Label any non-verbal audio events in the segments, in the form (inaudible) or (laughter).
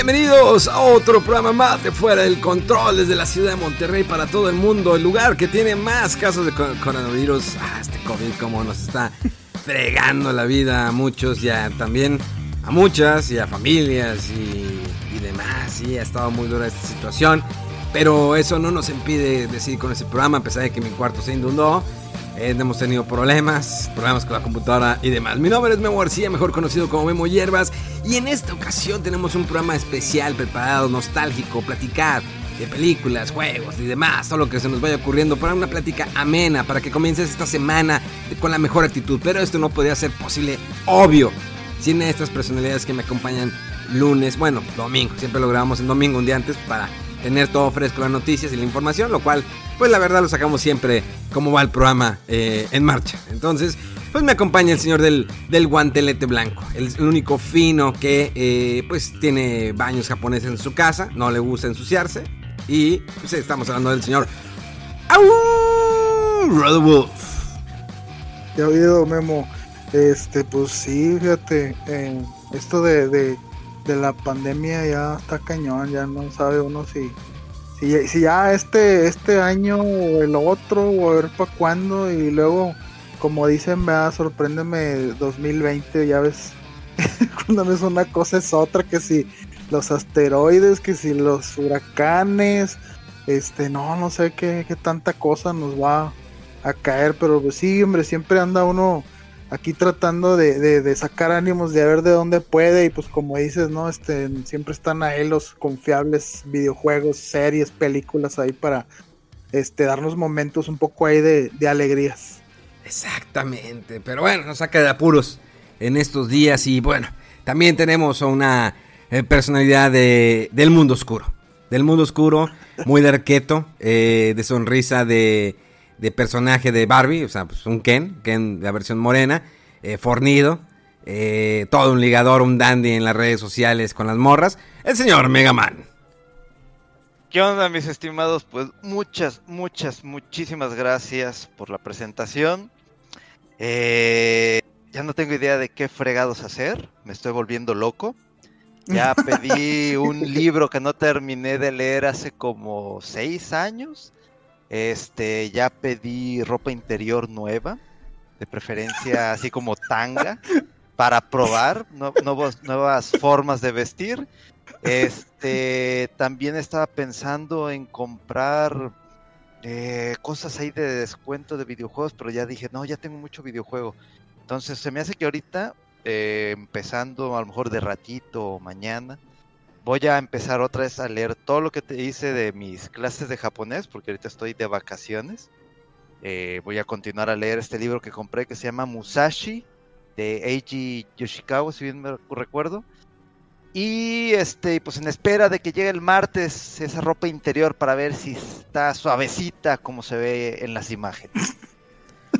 Bienvenidos a otro programa más de Fuera del Control desde la ciudad de Monterrey para todo el mundo, el lugar que tiene más casos de co- coronavirus. Ah, este COVID como nos está fregando la vida a muchos y a- también a muchas y a familias y, demás. Y ha estado muy dura esta situación, pero eso no nos impide decidir con ese programa a pesar de que mi cuarto se inundó. Eh, hemos tenido problemas, problemas con la computadora y demás. Mi nombre es Memo García, mejor conocido como Memo Hierbas, y en esta ocasión tenemos un programa especial preparado, nostálgico, platicar de películas, juegos y demás, todo lo que se nos vaya ocurriendo para una plática amena, para que comiences esta semana con la mejor actitud. Pero esto no podría ser posible, obvio, sin estas personalidades que me acompañan lunes, bueno, domingo, siempre lo grabamos en domingo, un día antes, para tener todo fresco, las noticias y la información, lo cual, pues la verdad lo sacamos siempre como va el programa eh, en marcha. Entonces, pues me acompaña el señor del, del guantelete blanco, el, el único fino que eh, pues tiene baños japoneses en su casa, no le gusta ensuciarse, y pues estamos hablando del señor Au Wolf. Ya oído, Memo. Este, pues sí, fíjate, eh, esto de, de la pandemia ya está cañón, ya no sabe uno si, si, ya- este, este año o el otro, o a ver para cuándo, y luego, como dicen, vea, sorpréndeme 2020, ya ves, (laughs) cuando no es una cosa es otra, que si los asteroides, que si los huracanes, este, no, no sé qué, qué tanta cosa nos va a caer, pero pues sí, hombre, siempre anda uno aquí tratando de, de- sacar ánimos, de ver de dónde puede, y pues como dices, ¿no? Este, siempre están ahí los confiables videojuegos, series, películas ahí para este, darnos momentos un poco ahí de, de alegrías. Exactamente, pero bueno, nos saca de apuros en estos días y bueno, también tenemos a una eh, personalidad de, del mundo oscuro, del mundo oscuro, muy de arqueto, eh, de sonrisa de, de personaje de Barbie, o sea, pues un Ken, Ken la versión morena, eh, fornido, eh, todo un ligador, un dandy en las redes sociales con las morras, el señor Mega Man. ¿Qué onda, mis estimados? Pues muchas, muchas, muchísimas gracias por la presentación. Eh, ya no tengo idea de qué fregados hacer. Me estoy volviendo loco. Ya pedí (laughs) un libro que no terminé de leer hace como seis años. Este, ya pedí ropa interior nueva, de preferencia (laughs) así como tanga, para probar nuevos- nuevas formas de vestir. Este, también estaba pensando en comprar eh, cosas ahí de descuento de videojuegos, pero ya dije, no, ya tengo mucho videojuego. Entonces se me hace que ahorita, eh, empezando a lo mejor de ratito o mañana, voy a empezar otra vez a leer todo lo que te hice de mis clases de japonés, porque ahorita estoy de vacaciones. Eh, voy a continuar a leer este libro que compré que se llama Musashi de Eiji Yoshikawa, si bien me recuerdo. Y este, pues en espera de que llegue el martes esa ropa interior para ver si está suavecita como se ve en las imágenes.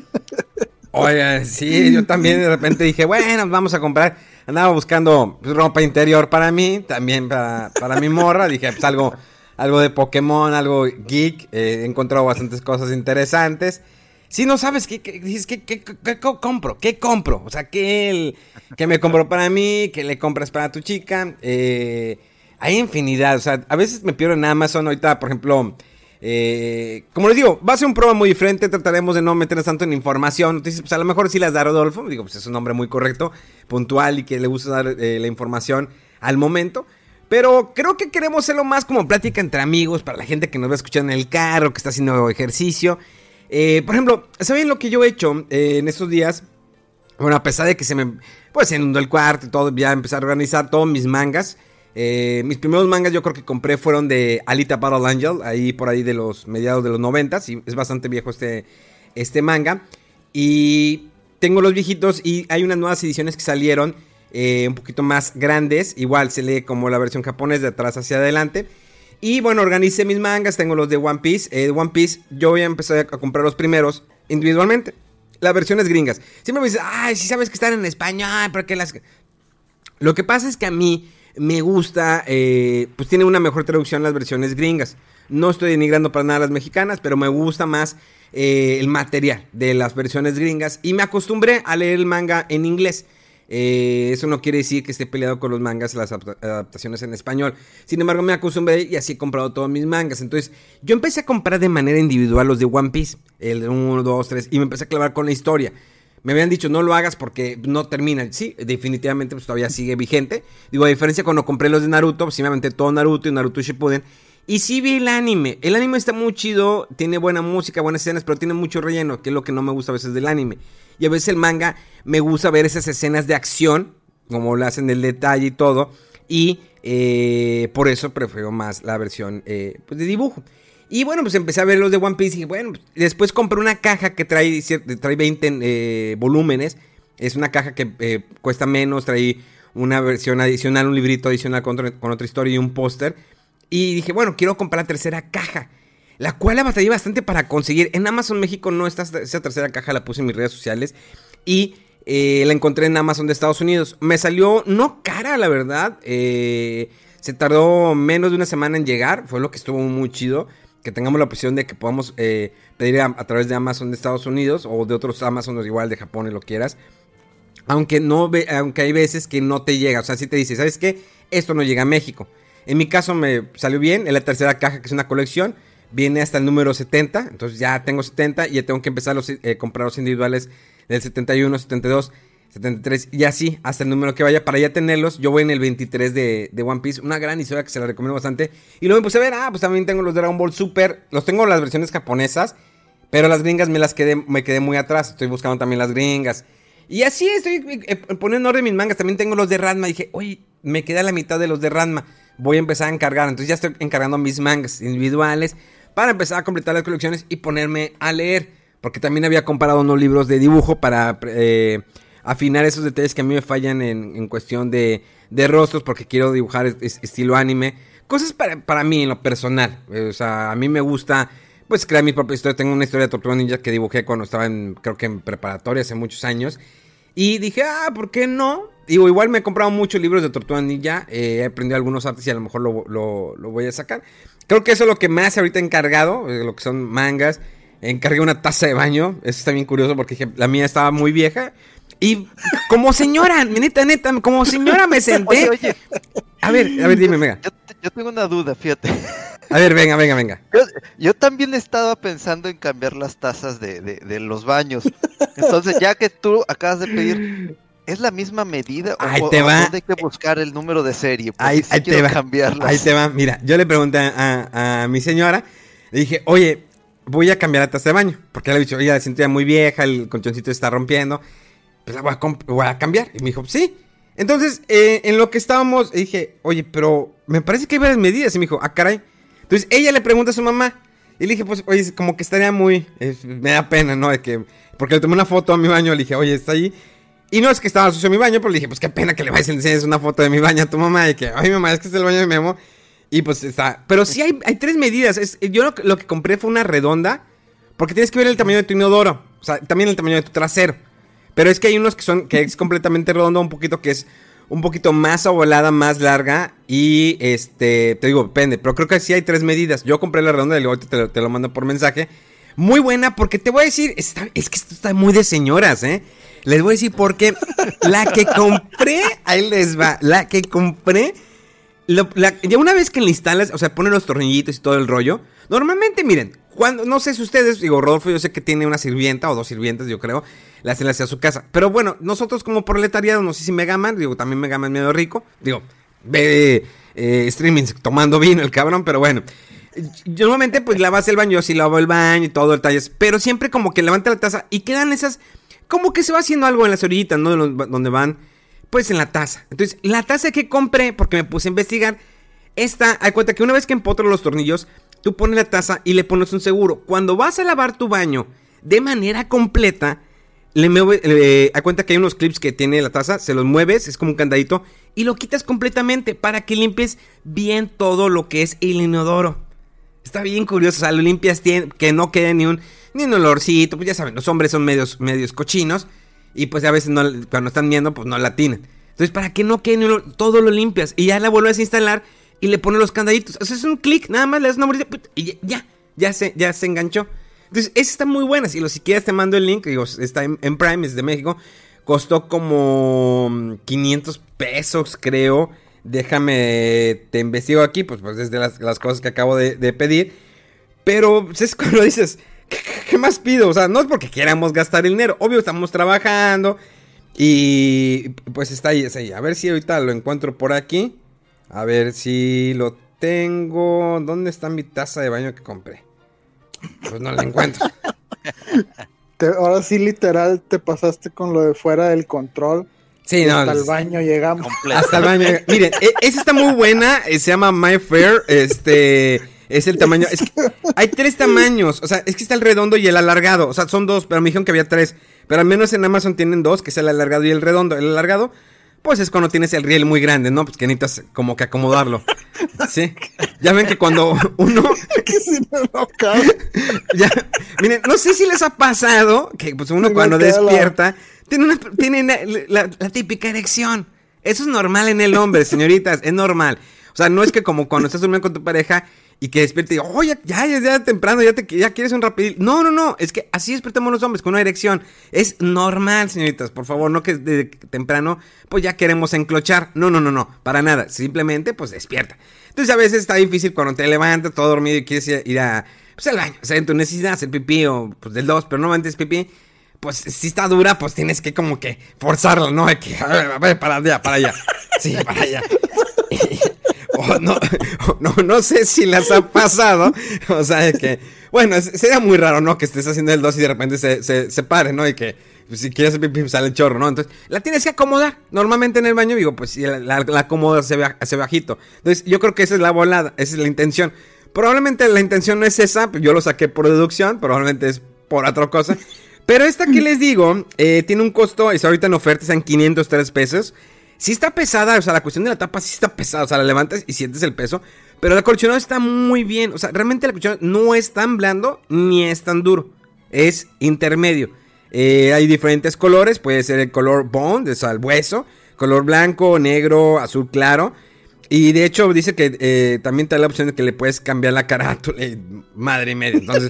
(laughs) Oye, sí, yo también de repente dije, bueno, vamos a comprar. Andaba buscando pues, ropa interior para mí, también para, para mi morra. Dije, pues algo, algo de Pokémon, algo geek. eh, he encontrado bastantes cosas interesantes. Si no sabes qué, qué- ¿qué, qué, qué- qué co- compro? ¿Qué compro? O sea, ¿qué, qué me compro para mí? ¿Qué le compras para tu chica? Eh, hay infinidad. O sea, a veces me pierdo en Amazon. Ahorita, por ejemplo, eh, como les digo, va a ser un programa muy diferente. Trataremos de no meternos tanto en información. Pues a lo mejor sí las da Rodolfo. Digo, pues es un nombre muy correcto, puntual y que le gusta dar eh, la información al momento. Pero creo que queremos hacerlo más como plática entre amigos, para la gente que nos va a escuchar en el carro, que está haciendo ejercicio. Eh, por ejemplo, ¿saben lo que yo he hecho eh, en estos días? Bueno, a pesar de que se me, pues, inundó el cuarto y todo, ya empecé a organizar todos mis mangas. Eh, mis primeros mangas yo creo que compré fueron de Alita Battle Angel, ahí por ahí de los mediados de los noventas, y es bastante viejo este, este manga. Y tengo los viejitos y hay unas nuevas ediciones que salieron eh, un poquito más grandes, igual se lee como la versión japonesa de atrás hacia adelante. Y bueno, organicé mis mangas, tengo los de One Piece. Eh, One Piece yo voy a empezar a comprar los primeros individualmente. Las versiones gringas. Siempre me dicen, ay, si sabes que están en español, porque las... Lo que pasa es que a mí me gusta, eh, pues tiene una mejor traducción las versiones gringas. No estoy denigrando para nada las mexicanas, pero me gusta más eh, el material de las versiones gringas. Y me acostumbré a leer el manga en inglés. Eh, eso no quiere decir que esté peleado con los mangas, las adaptaciones en español. Sin embargo, me acostumbré y así he comprado todos mis mangas. Entonces, yo empecé a comprar de manera individual los de One Piece, el 1, 2, 3, y me empecé a clavar con la historia. Me habían dicho, no lo hagas porque no termina. Sí, definitivamente pues, todavía sigue vigente. Digo, a diferencia cuando compré los de Naruto, pues todo Naruto y Naruto Shippuden. Y sí vi el anime. El anime está muy chido, tiene buena música, buenas escenas, pero tiene mucho relleno, que es lo que no me gusta a veces del anime. Y a veces el manga me gusta ver esas escenas de acción, como lo hacen el detalle y todo. Y eh, por eso prefiero más la versión eh, pues, de dibujo. Y bueno, pues empecé a ver los de One Piece y bueno, pues, después compré una caja que trae, trae 20 eh, volúmenes. Es una caja que cuesta menos, trae una versión adicional, un librito adicional con, otra historia y un póster. Y dije, bueno, quiero comprar la tercera caja. La cual la batallé bastante para conseguir. En Amazon México no está esa tercera caja, la puse en mis redes sociales. Y eh, la encontré en Amazon de Estados Unidos. Me salió no cara, la verdad. Eh, se tardó menos de una semana en llegar. Fue lo que estuvo muy chido. Que tengamos la opción de que podamos eh, pedir a, través de Amazon de Estados Unidos o de otros Amazon igual de Japón y lo quieras. Aunque, no aunque hay veces que no te llega. O sea, si te dice, ¿sabes qué? Esto no llega a México. En mi caso me salió bien. En la tercera caja, que es una colección, viene hasta el número 70. Entonces ya tengo 70 y ya tengo que empezar a eh, comprar los individuales del 71, 72, 73 y así hasta el número que vaya para ya tenerlos. Yo voy en el 23 de, One Piece. Una gran historia que se la recomiendo bastante. Y luego me puse a ver, ah, pues también tengo los Dragon Ball Super. Los tengo las versiones japonesas. Pero las gringas me las quedé, me quedé muy atrás. Estoy buscando también las gringas. Y así estoy eh, poniendo orden mis mangas. También tengo los de Ranma. Dije, oye, me queda la mitad de los de Ranma voy a empezar a encargar. Entonces ya estoy encargando mis mangas individuales para empezar a completar las colecciones y ponerme a leer. Porque también había comprado unos libros de dibujo para eh, afinar esos detalles que a mí me fallan en, cuestión de, de, rostros porque quiero dibujar estilo anime. Cosas para, mí en lo personal. o sea, a mí me gusta pues crear mi propia historia. Tengo una historia de Tortuga Ninja que dibujé cuando estaba en, creo que en preparatoria hace muchos años. Y dije, ah, ¿por qué no? Digo, igual me he comprado muchos libros de Tortuga Ninja, eh, he aprendido algunos artes y a lo mejor lo, voy a sacar. Creo que eso es lo que más ahorita he encargado, eh, lo que son mangas. Encargué una taza de baño, eso está bien curioso porque la mía estaba muy vieja. Y como señora, neta, neta, como señora me (laughs) senté. Oye, oye. A ver, a ver, dime, venga. Yo, tengo una duda, fíjate. A ver, venga, venga, venga. Yo, también estaba pensando en cambiar las tazas de, de, de los baños. Entonces, ya que tú acabas de pedir ¿Es la misma medida? Ahí te va. hay que buscar el número de serie? ahí, te va. Ahí te va. Mira, yo le pregunté a, mi señora, le dije, oye, voy a cambiar la taza de baño. Porque le he dicho, ella la sentía muy vieja, el colchoncito está rompiendo. Pues la voy a, cambiar. Y me dijo, sí. Entonces, eh, en lo que estábamos, dije, oye, pero me parece que hay varias medidas. Y me dijo, ah, caray. Entonces, ella le pregunta a su mamá. Y le dije, pues, oye, como que estaría muy. me da pena, ¿no? De que. Porque le tomé una foto a mi baño, le dije, oye, está ahí. Y no es que estaba sucio mi baño, pero le dije, pues qué pena que le vayas a enseñar una foto de mi baño a tu mamá. Y que, ay, mamá, es que es el baño de Memo. Y pues está. Pero sí hay, hay tres medidas. Es, yo lo, lo, que compré fue una redonda. Porque tienes que ver el tamaño de tu inodoro. O sea, también el tamaño de tu trasero. Pero es que hay unos que son. que es completamente redondo, un poquito que es un poquito más ovalada, más larga. Y este. Te digo, depende. Pero creo que sí hay tres medidas. Yo compré la redonda y luego te, te lo mando por mensaje. Muy buena, porque te voy a decir. Está, es que esto está muy de señoras, ¿eh? Les voy a decir por qué. La que compré, ahí les va. La que compré. ya una vez que la instalas, o sea, pone los tornillitos y todo el rollo. Normalmente, miren, cuando, no sé si ustedes, digo, Rodolfo, yo sé que tiene una sirvienta o dos sirvientas, yo creo, la hacen hacia su casa. Pero bueno, nosotros como proletariado, no sé si me gaman, digo, también me gaman medio rico. Digo, ve eh, streaming tomando vino el cabrón, pero bueno. Normalmente, pues lavas el baño, yo sí lavo el baño y todo el. Pero siempre como que levanta la taza y quedan esas como que se va haciendo algo en las orillitas, ¿no? donde van, pues en la taza. Entonces, la taza que compré, porque me puse a investigar, esta, hay cuenta que una vez que empotro los tornillos, tú pones la taza y le pones un seguro. Cuando vas a lavar tu baño de manera completa, le mueve, hay cuenta que hay unos clips que tiene la taza, se los mueves, es como un candadito, y lo quitas completamente para que limpies bien todo lo que es el inodoro. Está bien curioso, o sea, lo limpias que no quede ni un, ni un olorcito, pues ya saben, los hombres son medios, medios cochinos y pues a veces cuando están viendo pues no la tienen. Entonces, para que no quede ni olor, todo lo limpias y ya la vuelves a instalar y le pones los candaditos. O sea, es un clic, nada más le das una morita y ya, ya, se, ya se enganchó. Entonces, esa está muy buena. Si lo si quieres te mando el link, digo, está en, Prime, es de México. Costó como 500 pesos, creo. Déjame, te investigo aquí, pues, pues desde las, las cosas que acabo de, pedir. Pero es cuando dices, ¿qué, más pido? O sea, no es porque queramos gastar el dinero. Obvio, estamos trabajando. Y pues está ahí, está ahí. A ver si ahorita lo encuentro por aquí. A ver si lo tengo. ¿Dónde está mi taza de baño que compré? Pues no la encuentro. (laughs) ahora sí, literal, te pasaste con lo de fuera del control. Sí, no. Hasta el baño llegamos. Hasta el baño. (laughs) Miren, e, esa está muy buena. Eh, se llama My Fair. Este. Es el tamaño. hay tres tamaños. O sea, es que está el redondo y el alargado. O sea, son dos, pero me dijeron que había tres. Pero al menos en Amazon tienen dos, que es el alargado y el redondo. El alargado pues es cuando tienes el riel muy grande, ¿no? Pues que necesitas como que acomodarlo. (laughs) ¿Sí? Ya ven que cuando uno. (laughs) que si no, no cabe. (laughs) ya, miren, no sé si les ha pasado que pues uno cuando despierta tiene, una, tiene la, típica erección. Eso es normal en el hombre, señoritas, es normal. O sea, no es que como cuando estás durmiendo con tu pareja y que despierte y oh, ya, ya, ya, temprano, ya, te, ya quieres un rapidito. No, no, no, es que así despertamos los hombres, con una erección. Es normal, señoritas, por favor, no que de temprano, pues ya queremos enclochar. No, no, no, no, para nada, simplemente, pues despierta. Entonces a veces está difícil cuando te levantas todo dormido y quieres ir a, pues al baño, o sea, en tu necesidad, hacer pipí o pues del dos, pero no antes pipí. Pues si está dura, pues tienes que como que forzarlo, ¿no? Hay que, a ver, a ver, para allá, para allá. Sí, para allá. (laughs) no, (laughs) no, no sé si las ha pasado. O sea, que, bueno, sería muy raro, ¿no? Que estés haciendo el 2 y de repente se, se, pare, ¿no? Y que pues, si quieres sale el chorro, ¿no? Entonces, la tienes que acomodar. Normalmente en el baño, digo, pues si la, la, acomodas hacia, bajito. Entonces, yo creo que esa es la volada, esa es la intención. Probablemente la intención no es esa, yo lo saqué por deducción, probablemente es por otra cosa. Pero esta que les digo, eh, tiene un costo, y ahorita en oferta, están 503 pesos. Sí está pesada, o sea, la cuestión de la tapa sí está pesada, o sea, la levantas y sientes el peso, pero el acolchonado está muy bien, o sea, realmente el acolchonado no es tan blando ni es tan duro, es intermedio. Eh, hay diferentes colores, puede ser el color bone, o sea, el hueso, color blanco, negro, azul claro. Y de hecho dice que eh, también te da la opción de que le puedes cambiar la carátula. madre mía, entonces.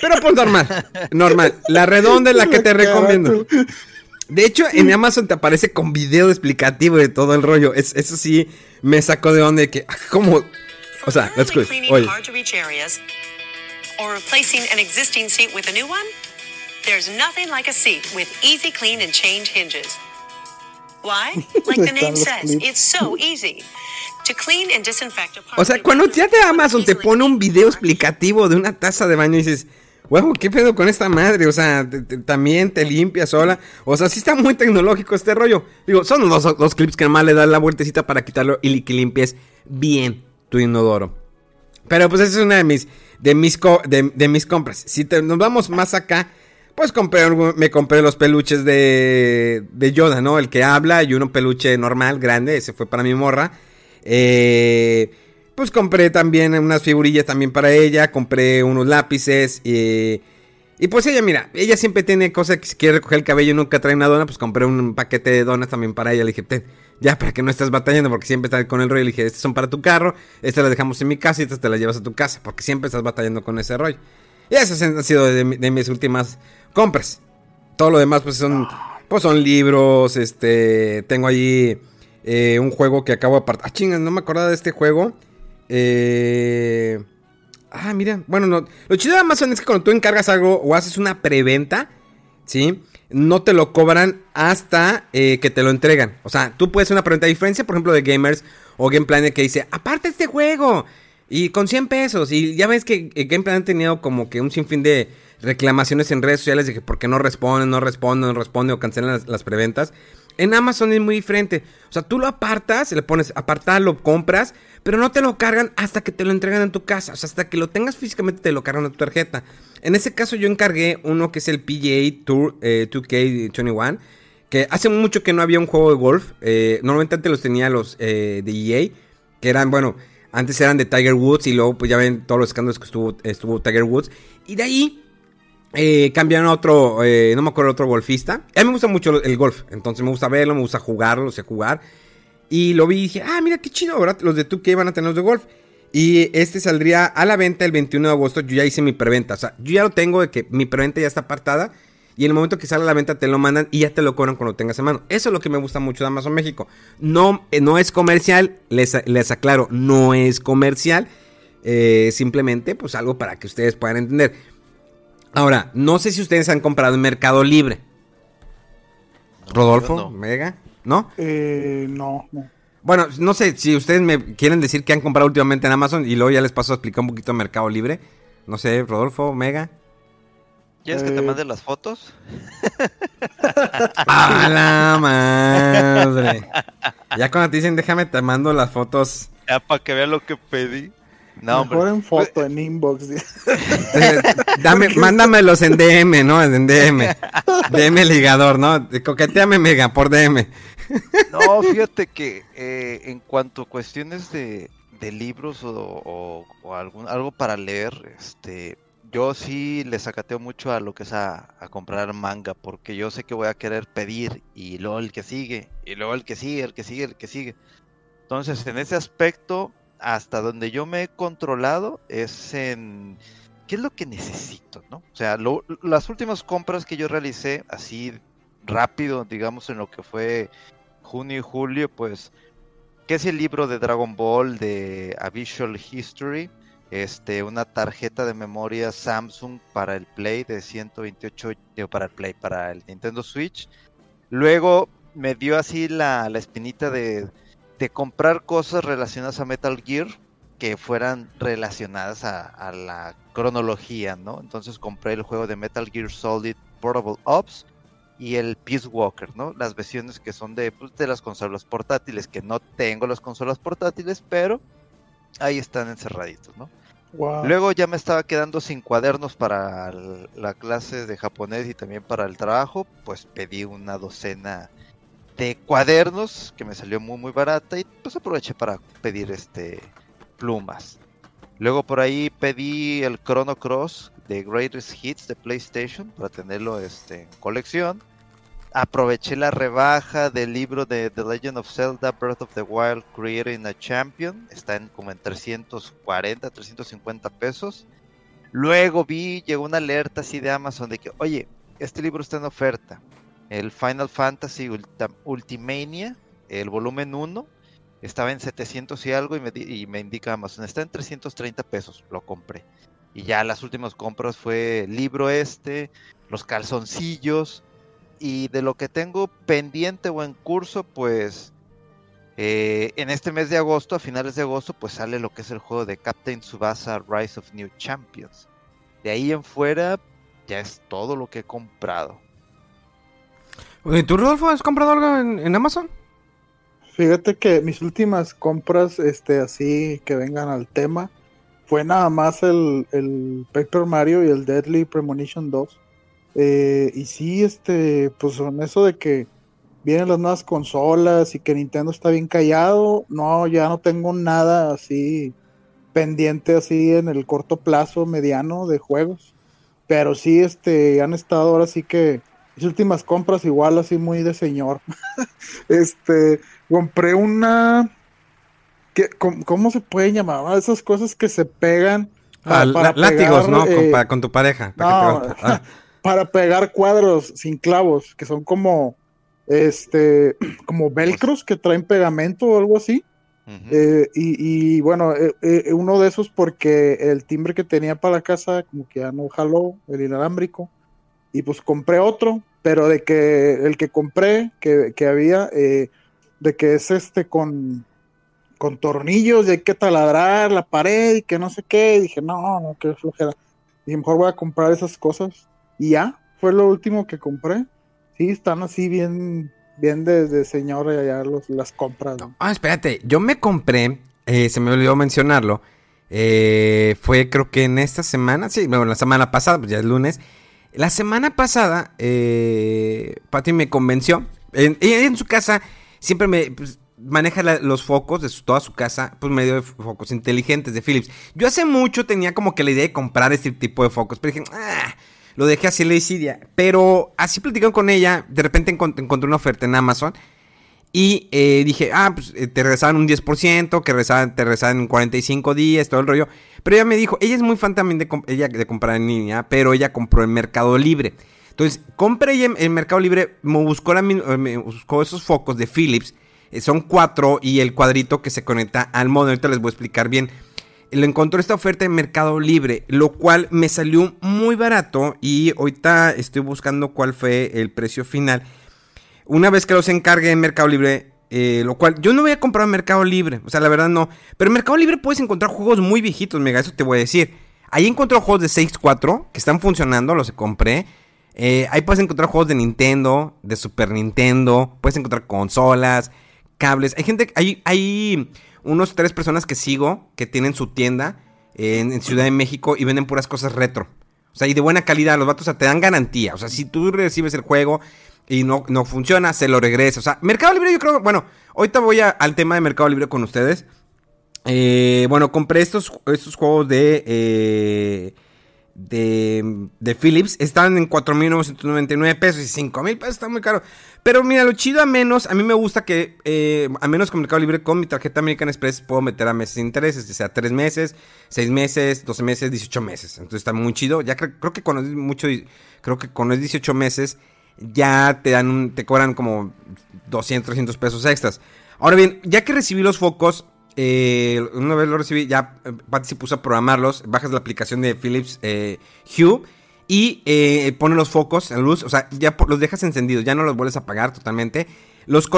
pero pues normal, normal. La redonda es la que te recomiendo. De hecho, en Amazon te aparece con video explicativo de todo el rollo. Es, eso sí me sacó de onda de que, ¿cómo? O sea, let's go. Oye. Or replacing an existing seat with a new one? There's nothing like a seat with easy clean and change hinges. Why? (laughs) Like the name says, it's so easy. To clean and disinfect a O sea, cuando ya te Amazon te pone un video explicativo de una taza de baño y dices, Wow, ¿qué pedo con esta madre? O sea, también te limpia sola. O sea, sí está muy tecnológico este rollo. Digo, son los dos clips que más le dan la vueltecita para quitarlo y que limpies bien tu inodoro. Pero pues esa es una de mis, de mis, de, mis compras. Si nos vamos más acá, pues compré, me compré los peluches de, de Yoda, ¿no? El que habla y uno peluche normal, grande. Ese fue para mi morra. Eh pues compré también unas figurillas también para ella, compré unos lápices y... Y pues ella, mira, ella siempre tiene cosas que si quiere recoger el cabello y nunca trae una dona, pues compré un paquete de donas también para ella. Le dije, ya para que no estés batallando, porque siempre estás con el rollo. Le dije, estas son para tu carro, estas las dejamos en mi casa y estas te las llevas a tu casa, porque siempre estás batallando con ese rollo. Y esas han sido de, mis últimas compras. Todo lo demás, pues son, pues son libros, este, tengo allí eh, un juego que acabo de apartar. Ah, chingas, no me acordaba de este juego. Eh... Ah, mira. Bueno, no. Lo chido de Amazon es que cuando tú encargas algo o haces una preventa, ¿sí? No te lo cobran hasta eh, que te lo entregan. O sea, tú puedes hacer una preventa. A diferencia, por ejemplo, de Gamers o Game Planet que dice, aparte este juego. Y con 100 pesos. Y ya ves que Gameplay han tenido como que un sinfín de reclamaciones en redes sociales de que porque no responden, no responden, no responden o cancelan las, preventas. En Amazon es muy diferente. O sea, tú lo apartas, le pones apartar, lo compras, pero no te lo cargan hasta que te lo entregan en tu casa. O sea, hasta que lo tengas físicamente te lo cargan a tu tarjeta. En ese caso yo encargué uno que es el PGA Tour 2K21, eh, que hace mucho que no había un juego de golf. Eh, normalmente antes los tenía los eh, de EA, que eran, bueno, antes eran de Tiger Woods y luego pues ya ven todos los escándalos que estuvo, estuvo Tiger Woods. Y de ahí eh, cambiaron a otro, no me acuerdo, otro golfista. A mí me gusta mucho el golf, entonces me gusta verlo, me gusta jugarlo, sé jugar. Y lo vi y dije, ah, mira qué chido, ¿verdad? Los de 2K van a tener los de golf. Y este saldría a la venta el 21 de agosto. Yo ya hice mi preventa. O sea, yo ya lo tengo de que mi preventa ya está apartada. Y en el momento que sale a la venta te lo mandan y ya te lo cobran cuando lo tengas en mano. Eso es lo que me gusta mucho de Amazon México. No, eh, no es comercial, les, les aclaro, no es comercial. simplemente pues algo para que ustedes puedan entender. Ahora, no sé si ustedes han comprado en Mercado Libre. Rodolfo, Mega, ¿no? Eh, no, no. Bueno, no sé si ustedes me quieren decir que han comprado últimamente en Amazon y luego ya les paso a explicar un poquito Mercado Libre. No sé, Rodolfo, Mega. ¿Quieres que te eh. mande las fotos? (laughs) ¡A la madre! Ya cuando te dicen déjame te mando las fotos. Ya para que vean lo que pedí. No, Mejor en foto, en inbox. (laughs) Dame, mándamelos en DM, ¿no? En DM. (laughs) DM ligador, ¿no? Coqueteame mega por DM. No, fíjate que eh, en cuanto a cuestiones de, libros o, algún, algo para leer, este, yo sí le sacateo mucho a lo que es a, a, comprar manga, porque yo sé que voy a querer pedir y luego el que sigue, y luego el que sigue, el que sigue, el que sigue. Entonces, en ese aspecto, hasta donde yo me he controlado es en qué es lo que necesito, ¿no? O sea, las últimas compras que yo realicé así rápido, digamos, en lo que fue junio y julio, pues, ¿qué es el libro de Dragon Ball de A Visual History? Este, una tarjeta de memoria Samsung para el Play de 128, digo, para el Play, para el Nintendo Switch. Luego me dio así la, la espinita de de comprar cosas relacionadas a Metal Gear que fueran relacionadas a, la cronología, ¿no? Entonces compré el juego de Metal Gear Solid Portable Ops y el Peace Walker, ¿no? Las versiones que son de, pues, de las consolas portátiles, que no tengo las consolas portátiles, pero ahí están encerraditos, ¿no? Luego ya me estaba quedando sin cuadernos para la clase de japonés y también para el trabajo, pues pedí una docena de cuadernos que me salió muy muy barata y pues aproveché para pedir este plumas. Luego por ahí pedí el Chrono Cross de Greatest Hits de PlayStation para tenerlo este, en colección. Aproveché la rebaja del libro de The Legend of Zelda Breath of the Wild Creating a Champion. Está en como en 340, 350 pesos. Luego vi, llegó una alerta así de Amazon de que, oye, este libro está en oferta el Final Fantasy Ultimania, el volumen 1, estaba en 700 y algo y me, y me indica Amazon, está en 330 pesos, lo compré. Y ya las últimas compras fue el libro este, los calzoncillos, y de lo que tengo pendiente o en curso, pues eh, en este mes de agosto, a finales de agosto, pues sale lo que es el juego de Captain Tsubasa Rise of New Champions. De ahí en fuera, ya es todo lo que he comprado. ¿Y ¿tú, Rodolfo, has comprado algo en, Amazon? Fíjate que mis últimas compras, este, así que vengan al tema, fue nada más el, el Paper Mario y el Deadly Premonition 2. Eh, y sí, este, pues con eso de que vienen las nuevas consolas y que Nintendo está bien callado, no, ya no tengo nada así pendiente así en el corto plazo mediano de juegos. Pero sí, este, han estado ahora sí que mis últimas compras igual así muy de señor. (laughs) este, compré una... ¿Qué, cómo, se puede llamar? Esas cosas que se pegan. Ah, para, látigos, ¿no? con, eh, con, tu pareja. Para, (laughs) ah. para pegar cuadros sin clavos, que son como, este, (clears throat) como velcros que traen pegamento o algo así. Eh, y, y, bueno, eh, uno de esos porque el timbre que tenía para la casa como que ya no jaló, el inalámbrico y pues compré otro, pero de que el que compré, que, había, eh, de que es este con, con tornillos y hay que taladrar la pared y que no sé qué. Dije, no, no, qué flojera. Y mejor voy a comprar esas cosas. Y ya, fue lo último que compré. Sí, están así bien, bien de, de señor allá las compras. Ah, espérate, yo me compré, eh, se me olvidó mencionarlo. eh, fue creo que en esta semana, sí, bueno, la semana pasada, pues ya es lunes. La semana pasada, eh, me convenció. En, en su casa siempre me pues, maneja los focos de toda su casa, pues medio de focos inteligentes de Philips. Yo hace mucho tenía como que la idea de comprar este tipo de focos, pero dije, ah, lo dejé así la desidia. Pero así platicando con ella, de repente encont- encontré una oferta en Amazon. Y eh, dije, ah, pues eh, te regresaban un 10%, que te regresaban en 45 días, todo el rollo. Pero ella me dijo, ella es muy fan también de, comprar en línea, pero ella compró en Mercado Libre. Entonces, compré ella en, Mercado Libre, eh, me buscó esos focos de Philips. Eh, son cuatro y el cuadrito que se conecta al modo. Ahorita les voy a explicar bien. Lo encontró esta oferta en Mercado Libre, lo cual me salió muy barato y ahorita estoy buscando cuál fue el precio final. Una vez que los encargue en Mercado Libre, eh, lo cual yo no voy a comprar en Mercado Libre, o sea, la verdad no. Pero en Mercado Libre puedes encontrar juegos muy viejitos, mega, eso te voy a decir. Ahí encontré juegos de 6.4 que están funcionando, los compré. Eh, ahí puedes encontrar juegos de Nintendo, de Super Nintendo, puedes encontrar consolas, Hay gente, hay, hay unos tres personas que sigo que tienen su tienda en, Ciudad de México y venden puras cosas retro. O sea, y de buena calidad, los vatos te dan garantía. O sea, si tú recibes el juego y no, no funciona, se lo regresa. O sea, Mercado Libre yo creo, bueno, ahorita voy a- al tema de Mercado Libre con ustedes. Eh, bueno, compré estos, estos juegos de, eh, de, de Philips. Estaban en 4.999 pesos y 5.000 pesos. Está muy caro. Pero mira, lo chido a menos, a mí me gusta que, eh, a menos con Mercado Libre, con mi tarjeta American Express, puedo meter a meses de intereses, ya sea 3 meses, 6 meses, 12 meses, 18 meses. Entonces está muy chido. Ya cre- creo que cuando es mucho, creo que cuando es 18 meses, ya te dan un- te cobran como 200, 300 pesos extras. Ahora bien, ya que recibí los focos, eh, una vez lo recibí, ya eh, Patty se puso a programarlos, bajas la aplicación de Philips eh, Hue y pone los focos en luz, o sea, ya los dejas encendidos, ya no los vuelves a apagar totalmente. Los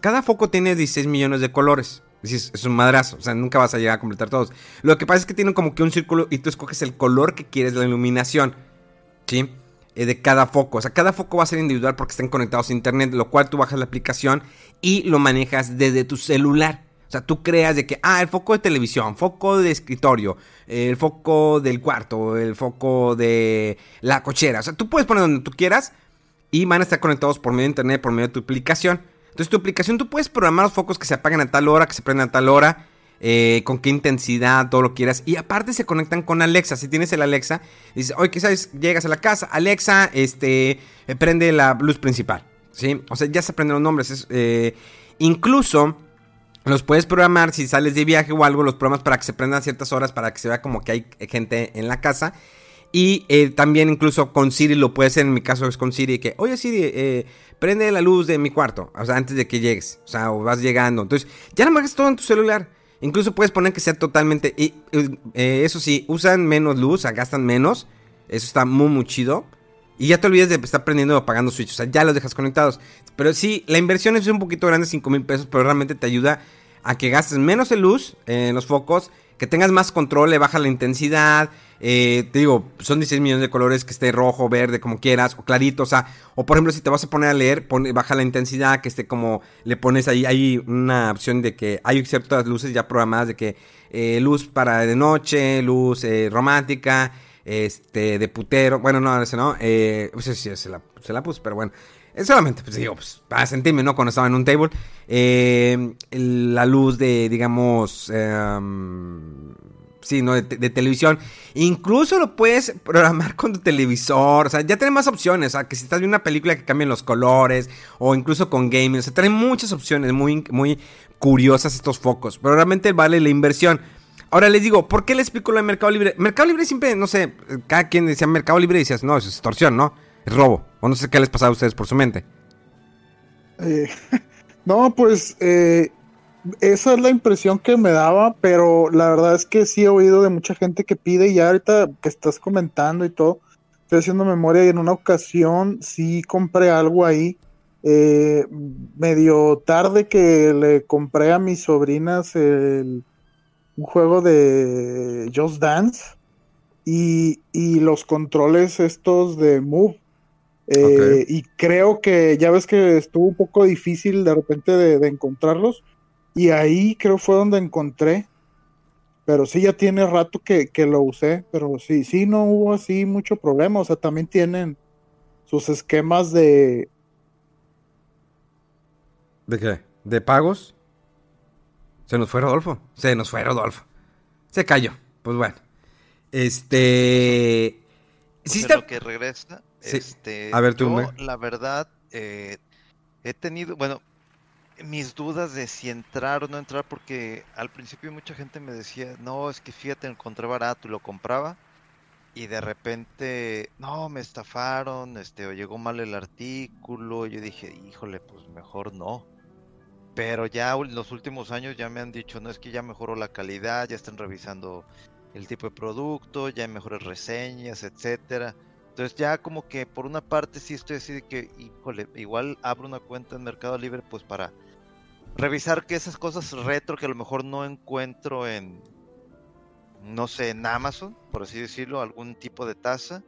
cada foco tiene 16 millones de colores. Es, es un madrazo, o sea, nunca vas a llegar a completar todos. Lo que pasa es que tienen como que un círculo y tú escoges el color que quieres la iluminación. ¿sí? De cada foco. O sea, cada foco va a ser individual porque están conectados a internet, lo cual tú bajas la aplicación y lo manejas desde tu celular. O sea, tú creas de que, ah, el foco de televisión, foco de escritorio, el foco del cuarto, el foco de la cochera. O sea, tú puedes poner donde tú quieras y van a estar conectados por medio de internet, por medio de tu aplicación. Entonces, tu aplicación tú puedes programar los focos que se apagan a tal hora, que se prenden a tal hora, eh, con qué intensidad, todo lo quieras. Y aparte se conectan con Alexa. Si tienes el Alexa, dices, oye, ¿qué sabes? Llegas a la casa, Alexa, este, eh, prende la luz principal. ¿Sí? O sea, ya se aprenden los nombres. es, eh, incluso los puedes programar si sales de viaje o algo, los programas para que se prendan ciertas horas, para que se vea como que hay gente en la casa. Y eh, también incluso con Siri lo puedes hacer, en mi caso es con Siri, que, oye Siri, eh, prende la luz de mi cuarto, o sea, antes de que llegues, o sea, o vas llegando. Entonces, ya no hagas todo en tu celular. Incluso puedes poner que sea totalmente, y, eh, eso sí, usan menos luz, o sea, gastan menos, eso está muy, muy chido. Y ya te olvides de estar prendiendo o apagando switch, o sea, ya los dejas conectados. Pero sí, la inversión es un poquito grande, 5 mil pesos, pero realmente te ayuda a que gastes menos en luz en los focos, que tengas más control, le baja la intensidad. eh, te digo, son 16 millones de colores, que esté rojo, verde, como quieras, o clarito, o sea, o por ejemplo, si te vas a poner a leer, pone, baja la intensidad, que esté como, le pones ahí, hay una opción de que hay ciertas luces ya programadas de que eh, luz para de noche, luz eh, romántica, este, de putero, bueno, no, ese no, eh, pues sí, se la, se la puse, pero bueno. Es solamente, pues digo, pues, para sentirme, ¿no? Cuando estaba en un table. Eh, la luz de, digamos, em, sí, ¿no? De, televisión. Incluso lo puedes programar (laughs) con tu televisor. O sea, ya tiene más opciones. O sea, que si estás viendo una película que cambien los colores. O incluso con gaming. O sea, trae muchas opciones muy, muy curiosas estos focos. Pero realmente vale la inversión. Ahora les digo, ¿por qué les explico lo de Mercado Libre? Mercado Libre siempre, no sé, cada quien decía Mercado Libre y decías, no, eso es extorsión, ¿no? Es robo. O no sé qué les pasaba a ustedes por su mente. Eh, (laughs) no, pues eh, esa es la impresión que me daba, pero la verdad es que sí he oído de mucha gente que pide y ahorita que estás comentando y todo, estoy haciendo memoria y en una ocasión sí compré algo ahí eh, medio tarde que le compré a mis sobrinas el, un juego de Just Dance y, y los controles estos de Move. Eh, y creo que ya ves que estuvo un poco difícil de repente de, de, encontrarlos. Y ahí creo fue donde encontré. Pero sí, ya tiene rato que, que, lo usé. Pero sí, sí, no hubo así mucho problema. O sea, también tienen sus esquemas de, ¿De qué? ¿De pagos? Se nos fue Rodolfo. Se nos fue Rodolfo. Se cayó. Pues bueno. Este. Sí está... lo que regresa. Sí. Este, a ver, tú. yo, me... la verdad, eh, he tenido, bueno, mis dudas de si entrar o no entrar, porque al principio mucha gente me decía, no, es que fíjate, encontré barato y lo compraba. Y de repente, no, me estafaron, este, o llegó mal el artículo. Y yo dije, híjole, pues mejor no pero ya en los últimos años ya me han dicho, no es que ya mejoró la calidad, ya están revisando el tipo de producto, ya hay mejores reseñas, etcétera. Entonces ya como que por una parte sí estoy así de que, híjole, igual abro una cuenta en Mercado Libre pues para revisar que esas cosas retro que a lo mejor no encuentro en, no sé, en Amazon, por así decirlo, algún tipo de tasa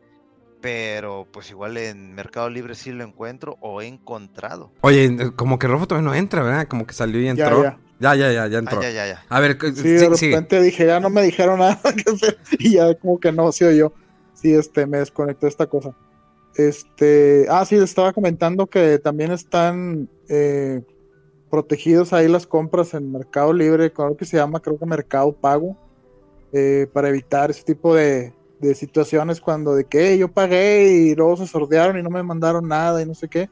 pero pues igual en Mercado Libre sí lo encuentro o he encontrado. Oye, como que Rofo todavía no entra, ¿verdad? Como que salió y entró. Ya, ya, ya, ya, ya entró. Ah, ya, ya, ya. A ver, sí, de repente dije, ya no me dijeron (laughs) nada que hacer y ya como que no, sí yo. Sí, este, me desconectó esta cosa. Este, ah, sí, estaba comentando que también están eh, protegidos ahí las compras en Mercado Libre, con lo que se llama, creo que Mercado Pago, eh, para evitar ese tipo de, de situaciones cuando de que yo pagué y luego se sordearon y no me mandaron nada y no sé qué.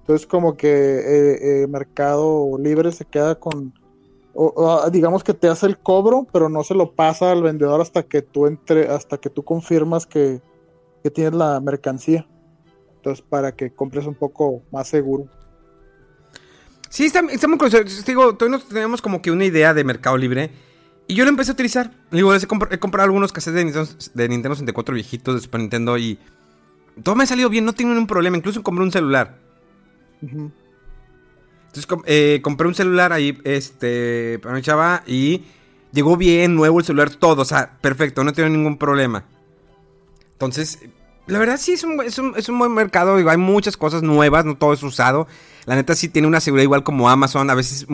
Entonces como que eh, eh, Mercado Libre se queda con, o, digamos que te hace el cobro, pero no se lo pasa al vendedor hasta que tú entre, hasta que tú confirmas que, que tienes la mercancía. Entonces para que compres un poco más seguro. Sí, muy curioso. Digo, todavía no tenemos como que una idea de Mercado Libre. Y yo lo empecé a utilizar. Digo, he, comp he comprado algunos cassettes de Nintendo, de Nintendo 64 viejitos de Super Nintendo y todo me ha salido bien, no tengo ningún problema. Incluso compré un celular. Uh -huh. Entonces eh, compré un celular ahí, este, para mi chava y llegó bien, nuevo el celular, todo, o sea, perfecto, no tengo ningún problema. Entonces, la verdad sí es un, es un, es un buen mercado, digo, hay muchas cosas nuevas, no todo es usado. La neta sí tiene una seguridad igual como Amazon, a veces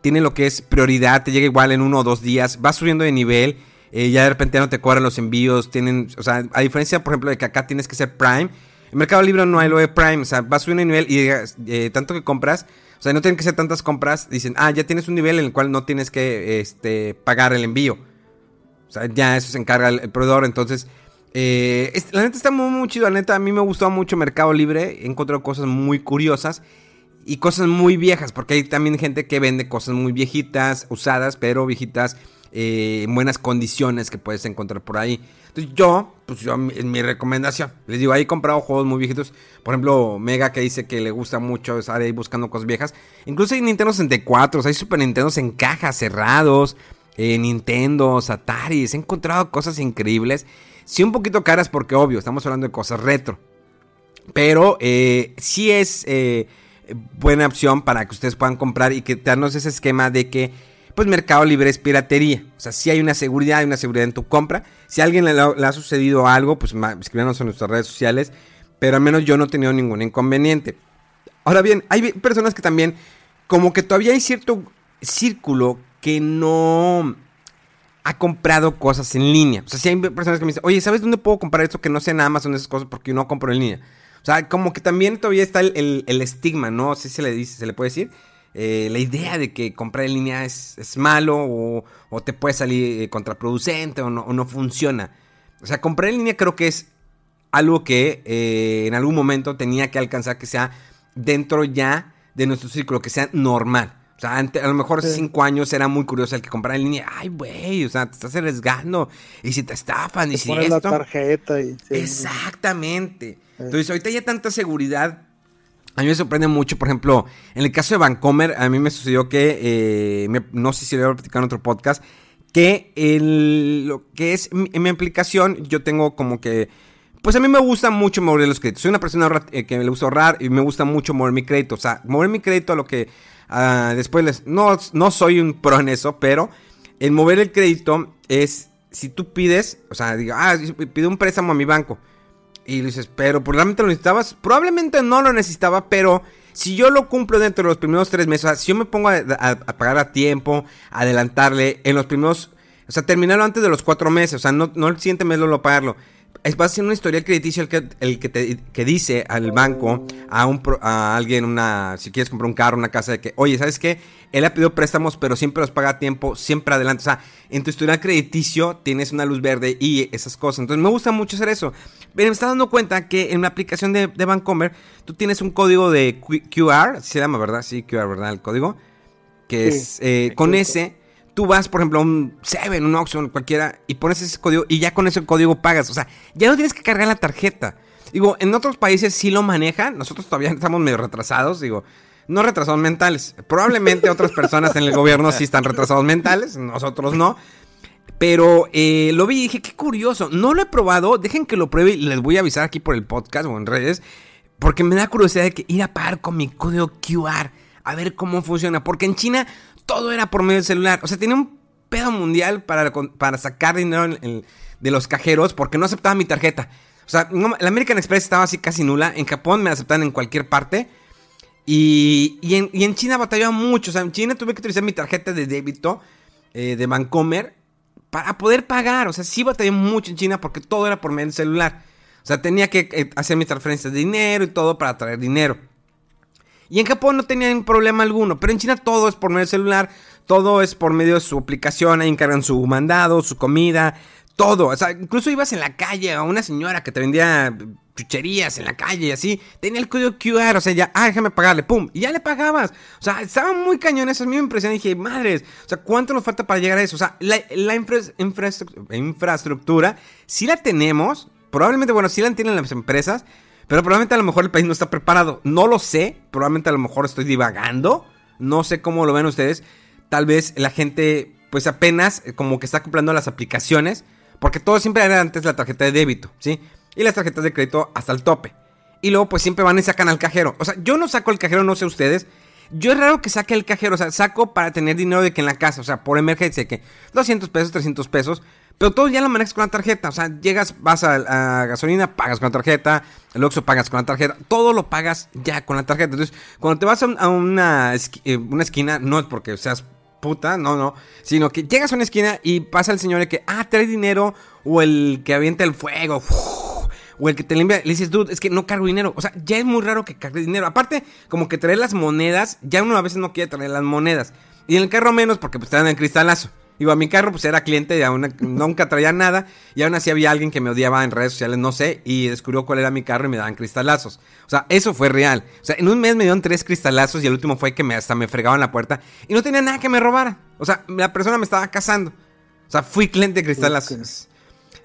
tiene lo que es prioridad, te llega igual en uno o dos días, va subiendo de nivel, eh, ya de repente ya no te cobran los envíos, tienen, o sea, a diferencia por ejemplo de que acá tienes que ser Prime, en Mercado Libre no hay lo de Prime, o sea, va subiendo de nivel y eh, tanto que compras, o sea, no tienen que ser tantas compras, dicen, ah, ya tienes un nivel en el cual no tienes que este, pagar el envío. O sea, ya eso se encarga el proveedor, entonces... Eh, la neta está muy, chido, la neta a mí me gustó mucho Mercado Libre, he encontrado cosas muy curiosas y cosas muy viejas, porque hay también gente que vende cosas muy viejitas, usadas, pero viejitas eh, en buenas condiciones que puedes encontrar por ahí. Entonces yo, pues yo, es mi recomendación. Les digo, ahí he comprado juegos muy viejitos. Por ejemplo, Mega que dice que le gusta mucho estar ahí buscando cosas viejas. Incluso hay Nintendo 64, hay Super Nintendo en cajas cerrados. Eh, Nintendo, Atari, he encontrado cosas increíbles. Sí, un poquito caras porque obvio, estamos hablando de cosas retro. Pero eh, sí es eh, buena opción para que ustedes puedan comprar y que darnos ese esquema de que pues Mercado Libre es piratería. O sea, si hay una seguridad, hay una seguridad en tu compra. Si a alguien le, le ha sucedido algo, pues escríbanos en nuestras redes sociales. Pero al menos yo no he tenido ningún inconveniente. Ahora bien, hay personas que también, como que todavía hay cierto círculo que no ha comprado cosas en línea. O sea, si hay personas que me dicen, oye, ¿sabes dónde puedo comprar esto que no sea en Amazon esas cosas porque yo no compro en línea? O sea, como que también todavía está el, estigma, ¿no? Si se le dice, se le puede decir. Eh, la idea de que comprar en línea es, malo o, o, te puede salir eh, contraproducente o no, o no, funciona. O sea, comprar en línea creo que es algo que eh, en algún momento tenía que alcanzar que sea dentro ya de nuestro círculo, que sea normal. O sea, a lo mejor hace sí. cinco años era muy curioso el que comprara en línea. Ay, güey, o sea, te estás arriesgando. Y si te estafan, te y si pones esto. la tarjeta y. Sí. Exactamente. Entonces, ahorita hay tanta seguridad. A mí me sorprende mucho, por ejemplo, en el caso de Vancomer, a mí me sucedió que, eh, me, no sé si le voy a platicar en otro podcast, que el, lo que es mi, en mi aplicación, yo tengo como que Pues a mí me gusta mucho mover los créditos. Soy una persona eh, que le gusta ahorrar y me gusta mucho mover mi crédito. O sea, mover mi crédito a lo que ah, después les... No, no soy un pro en eso, pero el mover el crédito es si tú pides, o sea, digo, ah, pido un préstamo a mi banco. Y dices, pero pues, realmente lo necesitabas. Probablemente no lo necesitaba, pero si yo lo cumplo dentro de los primeros tres meses, o sea, si yo me pongo a, pagar a tiempo, adelantarle en los primeros, o sea, terminarlo antes de los cuatro meses, o sea, no, no el siguiente mes lo, lo pagarlo es va a ser una historia crediticia el que, el que, te, que dice al banco, a, un, a alguien, una, si quieres comprar un carro, una casa, de que, oye, ¿sabes qué? Él ha pedido préstamos, pero siempre los paga a tiempo, siempre adelante. O sea, en tu historial crediticio tienes una luz verde y esas cosas. Entonces me gusta mucho hacer eso. Pero me está dando cuenta que en la aplicación de, de tú tienes un código de QR, se llama, ¿verdad? Sí, QR, ¿verdad? El código. Que es, eh, con ese tú vas, por ejemplo, a un Seven, un Oxxo, cualquiera, y pones ese código y ya con ese código pagas. O sea, ya no tienes que cargar la tarjeta. Digo, en otros países sí lo manejan. Nosotros todavía estamos medio retrasados. Digo, no retrasados mentales. Probablemente otras personas en el gobierno sí están retrasados mentales. Nosotros no. Pero eh, lo vi y dije, qué curioso. No lo he probado. Dejen que lo pruebe y les voy a avisar aquí por el podcast o en redes. Porque me da curiosidad de que ir a pagar con mi código QR. A ver cómo funciona. Porque en China todo era por medio del celular. O sea, tenía un pedo mundial para, para sacar dinero de los cajeros porque no aceptaba mi tarjeta. O sea, la American Express estaba así casi nula. En Japón me aceptaban en cualquier parte. Y, en, China batallaba mucho. O sea, en China tuve que utilizar mi tarjeta de débito eh, de Bancomer para poder pagar. O sea, sí batallé mucho en China porque todo era por medio del celular. O sea, tenía que eh, hacer mis transferencias de dinero y todo para traer dinero. Y en Japón no tenían problema alguno, pero en China todo es por medio del celular, todo es por medio de su aplicación, ahí encargan su mandado, su comida, todo. O sea, incluso ibas en la calle a una señora que te vendía chucherías en la calle y así, tenía el código QR, o sea, ya, ah, déjame pagarle, pum, y ya le pagabas. O sea, estaba muy cañón, esa es mi impresión. dije, madres, o sea, ¿cuánto nos falta para llegar a eso? O sea, la, infraestructura, si la tenemos, probablemente, bueno, si la tienen las empresas, pero probablemente a lo mejor el país no está preparado. No lo sé. Probablemente a lo mejor estoy divagando. No sé cómo lo ven ustedes. Tal vez la gente, pues apenas eh, como que está comprando las aplicaciones. Porque todo siempre era antes la tarjeta de débito, ¿sí? Y las tarjetas de crédito hasta el tope. Y luego pues siempre van y sacan al cajero. O sea, yo no saco el cajero, no sé ustedes. Yo es raro que saque el cajero, o sea, saco para tener dinero de que en la casa, o sea, por emergencia, que 200 pesos, 300 pesos, pero todo ya lo manejas con la tarjeta. O sea, llegas, vas a, gasolina, pagas con la tarjeta. El Oxxo pagas con la tarjeta. Todo lo pagas ya con la tarjeta. Entonces, cuando te vas a, una, eh, una esquina, no es porque seas puta, no, no. Sino que llegas a una esquina y pasa el señor de que, ah, trae dinero. O el que avienta el fuego. o el que te limpia, le dices, dude, es que no cargo dinero. O sea, ya es muy raro que cargue dinero. Aparte, como que traer las monedas, ya uno a veces no quiere traer las monedas. Y en el carro menos porque pues te dan el cristalazo. Digo, a mi carro pues era cliente, y nunca traía nada. Y aún así había alguien que me odiaba en redes sociales, no sé, y descubrió cuál era mi carro y me daban cristalazos. O sea, eso fue real. O sea, en un mes me dieron tres cristalazos y el último fue que me, hasta me fregaban la puerta y no tenía nada que me robara. O sea, la persona me estaba cazando. O sea, fui cliente de cristalazos.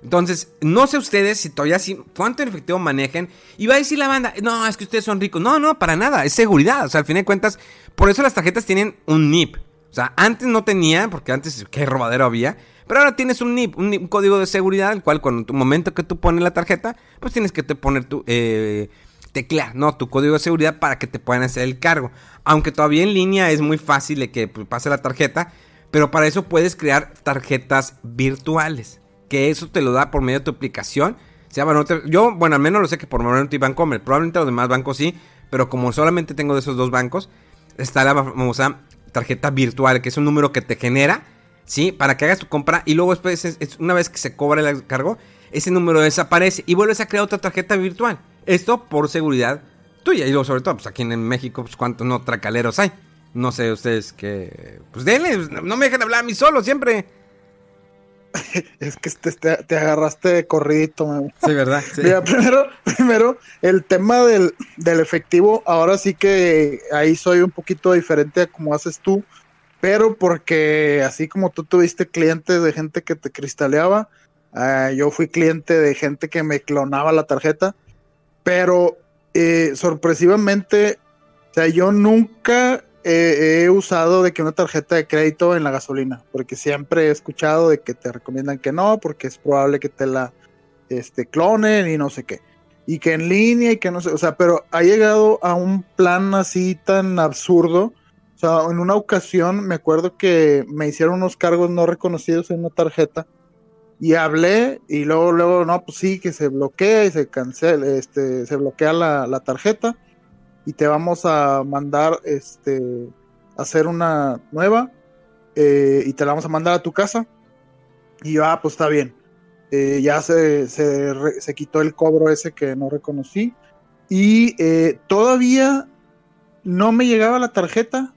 Entonces, no sé ustedes si todavía sí, cuánto en efectivo manejen. Y va a decir la banda, no, es que ustedes son ricos. No, no, para nada, es seguridad. O sea, al fin de cuentas, por eso las tarjetas tienen un NIP. O sea, antes no tenía, porque antes qué robadero había. Pero ahora tienes un NIP, un, código de seguridad, el cual cuando tu momento que tú pones la tarjeta, pues tienes que te poner tu eh, teclear, ¿no? Tu código de seguridad para que te puedan hacer el cargo. Aunque todavía en línea es muy fácil de que pues, pase la tarjeta, pero para eso puedes crear tarjetas virtuales. Que eso te lo da por medio de tu aplicación. Se llama, yo, bueno, al menos lo sé que por Monoty Bancomer. Probablemente los demás bancos sí, pero como solamente tengo de esos dos bancos, está la famosa tarjeta virtual, que es un número que te genera, ¿sí? Para que hagas tu compra y luego después, una vez que se cobra el cargo, ese número desaparece y vuelves a crear otra tarjeta virtual. Esto por seguridad tuya y luego sobre todo, pues aquí en México, pues cuántos no tracaleros hay. No sé ustedes que... Pues denle, no me dejen hablar a mí solo siempre. (laughs) Es que te, te, agarraste de corridito, Sí, ¿verdad? Mira, primero, (laughs) primero, el tema del, efectivo, ahora sí que ahí soy un poquito diferente a como haces tú, pero porque así como tú tuviste clientes de gente que te cristaleaba, ah, yo fui cliente de gente que me clonaba la tarjeta, pero eh, sorpresivamente, o sea, yo nunca he usado de que una tarjeta de crédito en la gasolina, porque siempre he escuchado de que te recomiendan que no, porque es probable que te la este, clonen y no sé qué. Y que en línea y que no sé, o sea, pero ha llegado a un plan así tan absurdo. O sea, en una ocasión me acuerdo que me hicieron unos cargos no reconocidos en una tarjeta y hablé y luego, luego, no, pues sí, que se bloquea y se cancela, este, se bloquea la, la tarjeta y te vamos a mandar, este, hacer una nueva eh, y te la vamos a mandar a tu casa. Y yo, ah, pues está bien. Eh, ya se, se, se, quitó el cobro ese que no reconocí. Y eh, todavía no me llegaba la tarjeta.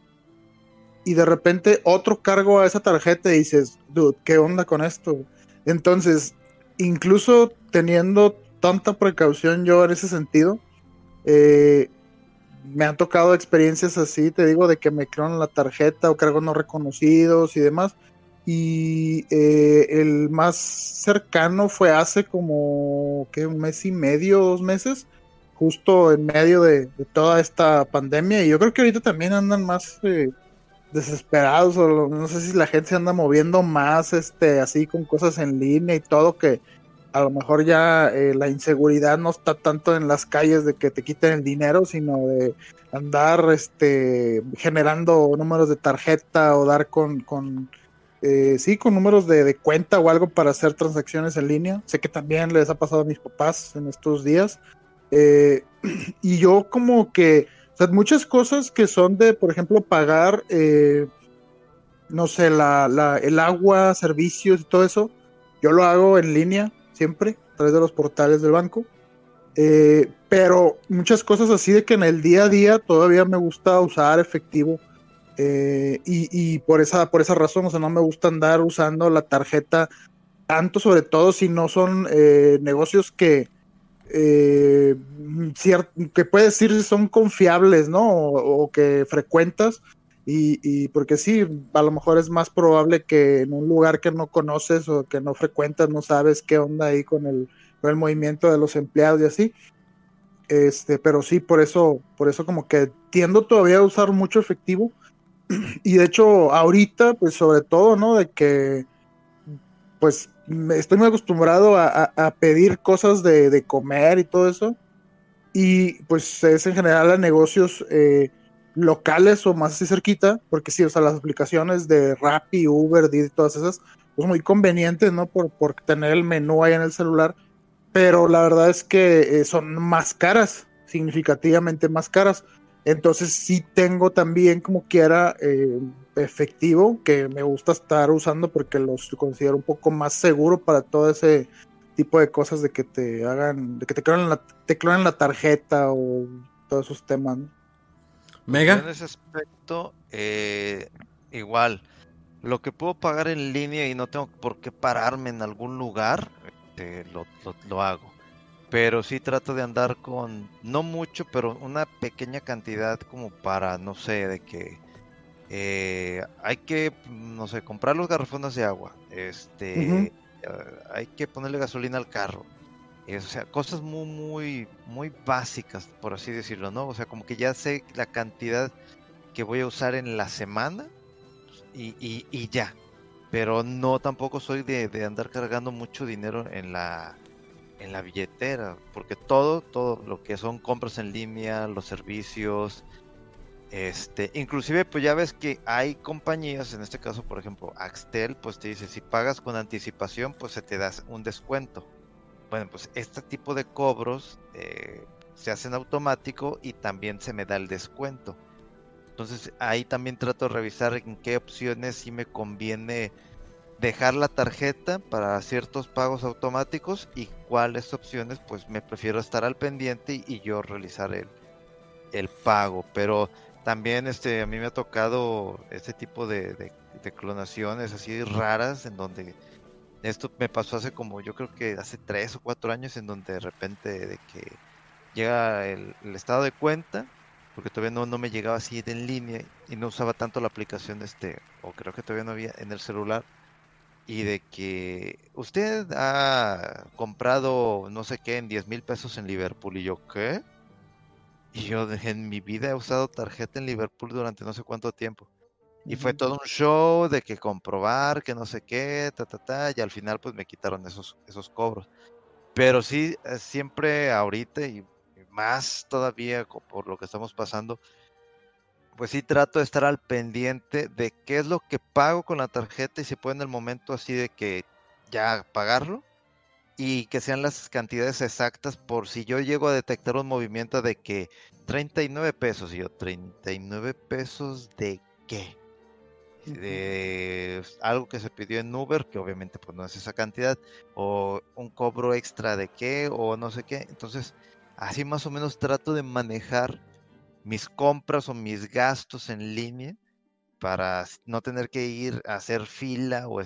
Y de repente otro cargo a esa tarjeta y dices, dude, ¿qué onda con esto? Entonces, incluso teniendo tanta precaución yo en ese sentido, me han tocado experiencias así, te digo, de que me crean la tarjeta o cargos no reconocidos y demás. Y eh, el más cercano fue hace como ¿qué? un mes y medio, dos meses, justo en medio de, de, toda esta pandemia. Y yo creo que ahorita también andan más eh, desesperados, o no sé si la gente se anda moviendo más, este, así con cosas en línea y todo, que a lo mejor ya eh, la inseguridad no está tanto en las calles de que te quiten el dinero, sino de andar este, generando números de tarjeta o dar con, con eh, sí, con números de, cuenta o algo para hacer transacciones en línea. Sé que también les ha pasado a mis papás en estos días. Eh, (clears throat) y yo como que, muchas cosas que son de, por ejemplo, pagar, eh, no sé, la, la, el agua, servicios y todo eso, yo lo hago en línea siempre, a través de los portales del banco. Eh, pero muchas cosas así de que en el día a día todavía me gusta usar efectivo eh, y, y, por, esa, por esa razón, o sea, no me gusta andar usando la tarjeta tanto, sobre todo si no son eh, negocios que, eh, que puedes decir son confiables, ¿no? O, o que frecuentas. Y, y, porque sí, a lo mejor es más probable que en un lugar que no conoces o que no frecuentas, no sabes qué onda ahí con el, con el movimiento de los empleados y así. Este, pero sí, por eso, por eso como que tiendo todavía a usar mucho efectivo (clears throat) y de hecho, ahorita, pues sobre todo, ¿no? De que, pues, estoy muy acostumbrado a, a, a pedir cosas de, de, comer y todo eso. Y pues es en general a negocios eh, locales o más así cerquita, porque sí, o sea, las aplicaciones de Rappi, Uber, Didi, todas esas, pues muy convenientes, ¿no? Por, por tener el menú ahí en el celular. Pero la verdad es que eh, son más caras, significativamente más caras. Entonces sí tengo también como quiera eh, efectivo que me gusta estar usando porque los considero un poco más seguro para todo ese tipo de cosas de que te hagan, de que te clonen la, te clonen la tarjeta o todos esos temas. ¿no? Mega. En ese aspecto, eh, igual, lo que puedo pagar en línea y no tengo por qué pararme en algún lugar, eh, lo, lo, lo hago pero sí trato de andar con, no mucho, pero una pequeña cantidad como para, no sé, de que eh, hay que, no sé, comprar los garrafones de agua, este, uh -huh. uh, hay que ponerle gasolina al carro, o sea, cosas muy, muy, muy básicas, por así decirlo, ¿no? O sea, como que ya sé la cantidad que voy a usar en la semana y, y, y ya, pero no tampoco soy de, de andar cargando mucho dinero en la en la billetera, porque todo, todo lo que son compras en línea, los servicios, este, inclusive pues ya ves que hay compañías, en este caso por ejemplo Axtel, pues te dice si pagas con anticipación pues se te da un descuento. Bueno, pues este tipo de cobros eh, se hacen automático y también se me da el descuento. Entonces ahí también trato de revisar en qué opciones sí me conviene dejar la tarjeta para ciertos pagos automáticos y cuáles opciones pues me prefiero estar al pendiente y yo realizar el, el pago pero también este a mí me ha tocado este tipo de, de, de, clonaciones así raras en donde esto me pasó hace como yo creo que hace tres o cuatro años en donde de repente de que llega el, estado de cuenta porque todavía no, no me llegaba así en línea y no usaba tanto la aplicación este o creo que todavía no había en el celular y de que usted ha comprado no sé qué en 10 mil pesos en Liverpool y yo qué y yo en mi vida he usado tarjeta en Liverpool durante no sé cuánto tiempo y fue todo un show de que comprobar que no sé qué ta ta ta y al final pues me quitaron esos esos cobros. Pero sí, eh, siempre ahorita y más todavía por lo que estamos pasando, pues sí trato de estar al pendiente de qué es lo que pago con la tarjeta y si puede en el momento así de que ya pagarlo y que sean las cantidades exactas por si yo llego a detectar un movimiento de que 39 pesos y yo 39 pesos de qué de algo que se pidió en Uber que obviamente pues no es esa cantidad o un cobro extra de qué o no sé qué entonces así más o menos trato de manejar mis compras o mis gastos en línea para no tener que ir a hacer fila o,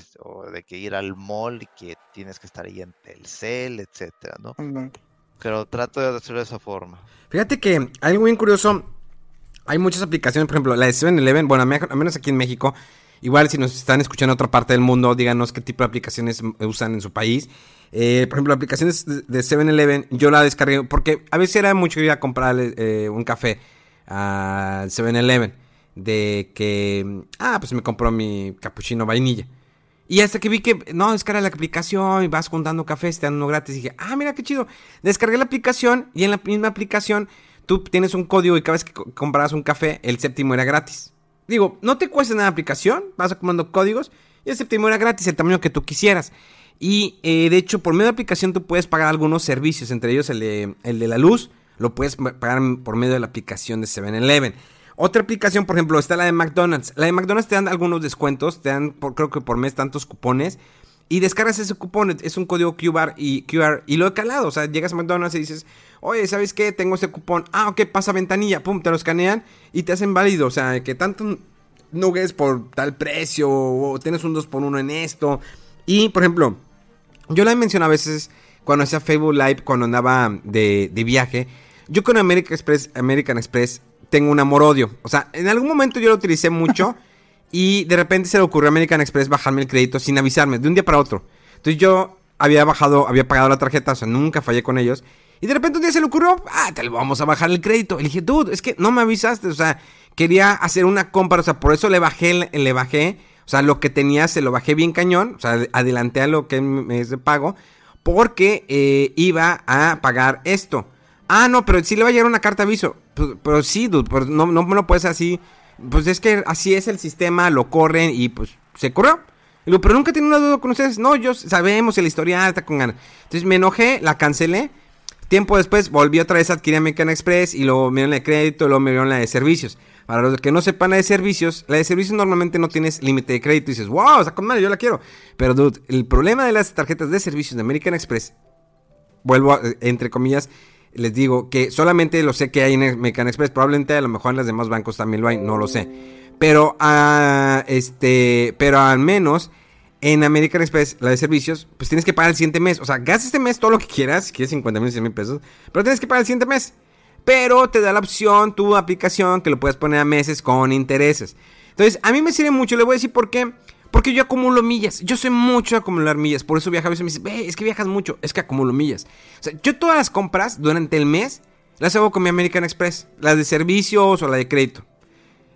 de que ir al mall y que tienes que estar ahí en Telcel, etcétera, ¿no? Pero trato de hacerlo de esa forma. Fíjate que algo bien curioso, hay muchas aplicaciones, por ejemplo, la de 7-Eleven, bueno, al menos aquí en México, igual si nos están escuchando en otra parte del mundo, díganos qué tipo de aplicaciones usan en su país. Eh, por ejemplo, aplicaciones de 7-Eleven, yo la descargué porque a veces era mucho ir a comprar eh, un café a 7-Eleven de que, ah, pues me compró mi capuchino vainilla. Y hasta que vi que, no, descarga la aplicación y vas juntando café, te dan uno gratis. Y dije, ah, mira qué chido. Descargué la aplicación y en la misma aplicación tú tienes un código y cada vez que compras un café, el séptimo era gratis. Digo, no te cuesta nada la aplicación, vas acumulando códigos y el séptimo era gratis, el tamaño que tú quisieras. Y eh, de hecho, por medio de la aplicación tú puedes pagar algunos servicios, entre ellos el de, el de la luz, lo puedes pagar por medio de la aplicación de 7-Eleven. Otra aplicación, por ejemplo, está la de McDonald's. La de McDonald's te dan algunos descuentos, te dan por, creo que por mes tantos cupones. Y descargas ese cupón, es un código QR y, QR y lo he calado. O sea, llegas a McDonald's y dices, oye, ¿sabes qué? Tengo este cupón. Ah, ok, pasa ventanilla. Pum, te lo escanean y te hacen válido. O sea, que tanto nuggets por tal precio o tienes un 2 por 1 en esto. Y, por ejemplo, yo la he mencionado a veces cuando hacía Facebook Live, cuando andaba de, de viaje. Yo con American Express, American Express tengo un amor-odio. O sea, en algún momento yo lo utilicé mucho (laughs) y de repente se le ocurrió a American Express bajarme el crédito sin avisarme, de un día para otro. Entonces yo había bajado, había pagado la tarjeta, o sea, nunca fallé con ellos. Y de repente un día se le ocurrió, ah, te lo vamos a bajar el crédito. Y dije, dude, es que no me avisaste, o sea, quería hacer una compra, o sea, por eso le bajé, le bajé, o sea, lo que tenía se lo bajé bien cañón, o sea, adelanté a lo que es de pago, porque eh, iba a pagar esto. Ah, no, pero sí le va a llegar una carta aviso. Pues, pero sí, dude, pues no, no me lo puedes así. Pues es que así es el sistema, lo corren y pues se corrió. Pero nunca tiene una duda con ustedes. No, yo sabemos el historial, está con ganas. Entonces me enojé, la cancelé. Tiempo después volví otra vez a adquirir American Express y luego me dieron la de crédito y luego me dieron la de servicios. Para los que no sepan la de servicios, la de servicios normalmente no tienes límite de crédito y dices, wow, está con madre, yo la quiero. Pero dude, el problema de las tarjetas de servicios de American Express, vuelvo a, entre comillas, les digo que solamente lo sé que hay en American Express, probablemente a lo mejor en los demás bancos también lo hay, no lo sé. Pero, uh, este, pero al menos en American Express, la de servicios, pues tienes que pagar el siguiente mes. O sea, gastas este mes todo lo que quieras, si quieres 50 mil, 100 mil pesos, pero tienes que pagar el siguiente mes. Pero te da la opción, tu aplicación, que lo puedes poner a meses con intereses. Entonces, a mí me sirve mucho, le voy a decir por qué. Porque yo acumulo millas. Yo sé mucho acumular millas. Por eso viajo a veces me dice, es que viajas mucho. Es que acumulo millas. O sea, yo todas las compras durante el mes las hago con mi American Express. Las de servicios o la de crédito.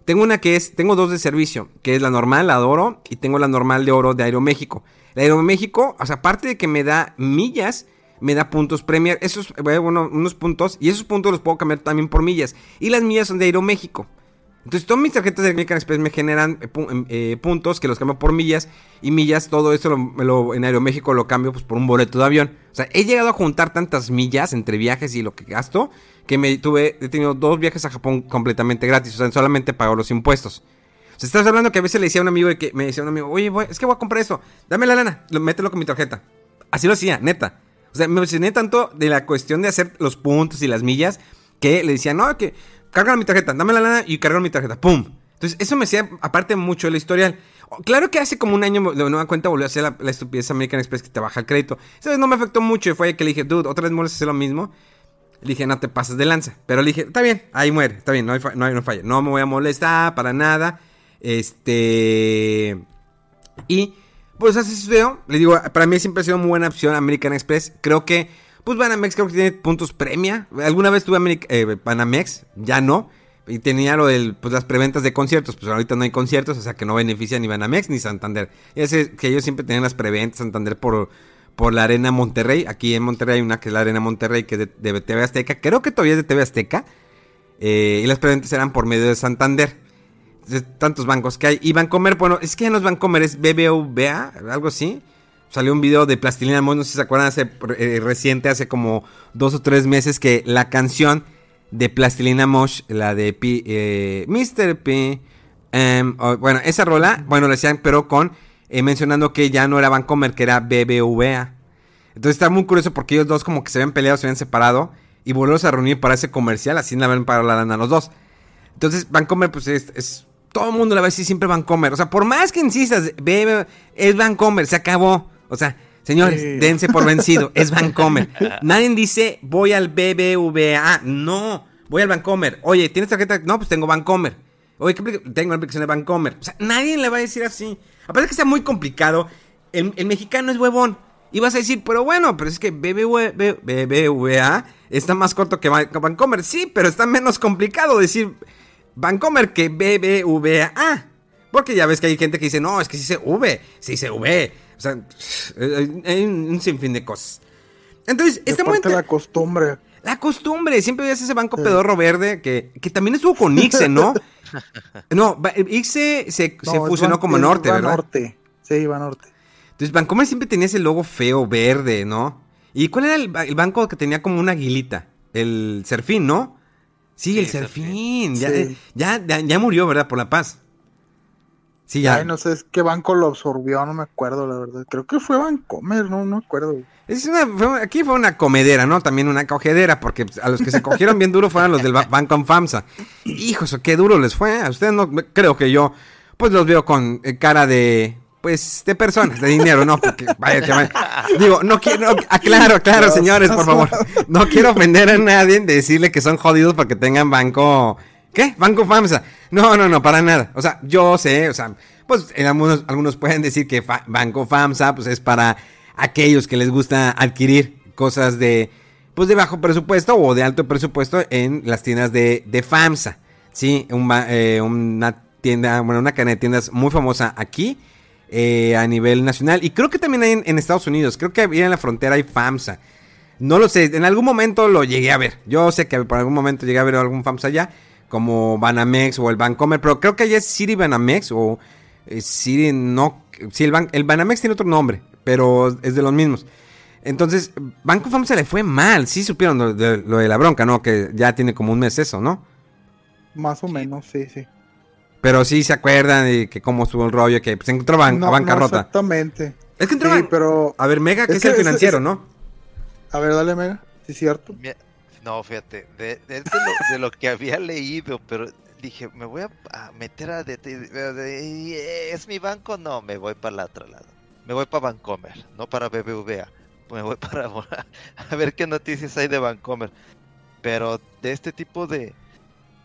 Tengo una que es, tengo dos de servicio, que es la normal, la de oro, y tengo la normal de oro de Aeroméxico. La Aeroméxico, o sea, aparte de que me da millas, me da puntos Premier. Esos, bueno, unos puntos, y esos puntos los puedo cambiar también por millas. Y las millas son de Aeroméxico. Entonces, todas mis tarjetas de American Express me generan eh, em, eh, puntos que los cambio por millas. Y millas, todo eso en Aeroméxico lo cambio pues, por un boleto de avión. O sea, he llegado a juntar tantas millas entre viajes y lo que gasto. Que me tuve, he tenido dos viajes a Japón completamente gratis. O sea, solamente pago los impuestos. O sea, estás hablando que a veces le decía a un amigo que me decía un amigo, oye, es que voy a comprar eso. Dame la lana, mételo con mi tarjeta. Así lo hacía, neta. O sea, me emocioné tanto de la cuestión de hacer los puntos y las millas que le decía, no, que carga mi tarjeta, dame la lana y carga mi tarjeta, ¡pum! Entonces, eso me hacía, aparte, mucho el historial. Claro que hace como un año de nueva cuenta volvió a hacer la, estupidez American Express que te baja el crédito. Esa no me afectó mucho y fue que le dije, dude, otra vez vuelves a hacer lo mismo. Le dije, no te pases de lanza. Pero le dije, está bien, ahí muere, está bien, no hay, no, hay, no falla. No me voy a molestar para nada. Este. Y, pues así sucedió. Le digo, para mí siempre ha sido muy buena opción American Express. Creo que pues Banamex creo que tiene puntos premia. Alguna vez tuve eh, Banamex, ya no. Y tenía lo de pues, las preventas de conciertos. Pues ahorita no hay conciertos, o sea que no beneficia ni Banamex ni Santander. Ya sé que ellos siempre tenían las preventas Santander por, la Arena Monterrey. Aquí en Monterrey hay una que es la Arena Monterrey, que es de, de TV Azteca. Creo que todavía es de TV Azteca. Eh, y las preventas eran por medio de Santander. De tantos bancos que hay. Y Bancomer, bueno, es que ya no es Bancomer, es BBVA, algo así. Salió un video de Plastilina Mosh, no sé si se acuerdan, hace eh, reciente, hace como dos o tres meses, que la canción de Plastilina Mosh, la de P, eh, Mr. P, em, bueno, esa rola, bueno, lo decían, pero con eh, mencionando que ya no era Bancomer, que era BBVA. Entonces está muy curioso porque ellos dos como que se habían peleado, se habían separado y volverlos a reunir para ese comercial, así le habían pagado la lana los dos. Entonces Bancomer pues es, todo el mundo le va a decir siempre Bancomer, o sea, por más que insistas, BB es Bancomer, se acabó. O sea, señores, Sí. dense por vencido, es Bancomer. (laughs) Nadie dice voy al BBVA, no, voy al Bancomer. Oye, ¿tienes tarjeta? No, pues tengo Bancomer. Oye, ¿qué tengo la aplicación de Bancomer. O sea, nadie le va a decir así. Aparte de que sea muy complicado, el, el mexicano es huevón. Y vas a decir, pero bueno, pero es que BBVA está más corto que Ban- Bancomer. Sí, pero está menos complicado decir Bancomer que BBVA. Porque ya ves que hay gente que dice, no, es que se V, sí se V. O sea, hay hay un sinfín de cosas. Entonces, Y está muy la costumbre. la costumbre, siempre ves ese banco pedorro verde que, que también estuvo con Ixe, ¿no? (laughs) no, Ixe se, No, fusionó como Norte, ¿verdad? Banorte. Sí, Banorte. Entonces, Bancomer siempre tenía ese logo feo, verde, ¿no? ¿Y cuál era el, ba- el banco que tenía como una aguilita? El Serfín, ¿no? Sí, el Sí, Serfín. Serfín. Ya, Sí. ya, ya, ya murió, ¿verdad? Por la paz. Sí, ya. Ay, no sé es qué banco lo absorbió, no me acuerdo, la verdad. Creo que fue Bancomer, no, no me acuerdo. Es una, fue- aquí fue una comedera, ¿no? También una cogedera, porque a los que se cogieron bien duro fueron los del ba- Banco FAMSA. Hijos, qué duro les fue. A ustedes no, creo que yo, pues los veo con eh, cara de, pues, de personas, de dinero, ¿no? Porque, vaya, que vaya. Digo, no quiero, aclaro, aclaro, señores, por favor. No quiero ofender a nadie de decirle que son jodidos porque tengan banco, ¿qué? Banco FAMSA. No, no, no, para nada. O sea, yo sé, o sea, pues algunos, algunos pueden decir que Banco FAMSA, pues es para aquellos que les gusta adquirir cosas de, pues de bajo presupuesto o de alto presupuesto en las tiendas de, de FAMSA. Sí, un eh, una tienda, bueno, una cadena de tiendas muy famosa aquí eh, a nivel nacional. Y creo que también hay en, Estados Unidos. Creo que en la frontera hay FAMSA. No lo sé, en algún momento lo llegué a ver. Yo sé que por algún momento llegué a ver algún FAMSA allá, como Banamex o el Bancomer, pero creo que allá es City Banamex o eh, City, no. Sí, el, Ban- el Banamex tiene otro nombre, pero es de los mismos. Entonces, Banco FAMSA le fue mal. Sí supieron lo de, lo de la bronca, ¿no? Que ya tiene como un mes eso, ¿no? Más o menos, sí, sí. Pero sí se acuerdan de que cómo estuvo el rollo, que pues, entró ban- No, a no bancarrota. exactamente. es que entró Sí, pero. A ver, Mega, que Es es, que el financiero, ¿no? A ver, dale, Mega. Sí, cierto. No, fíjate, de, de- de lo, de lo que había leído, pero dije, me voy a, meter a... ¿Es mi banco? No, me voy para la otra lado. Me voy para Bancomer, no para BBVA. Me voy (laughs) para... A ver qué noticias hay de Bancomer. Pero de este tipo de...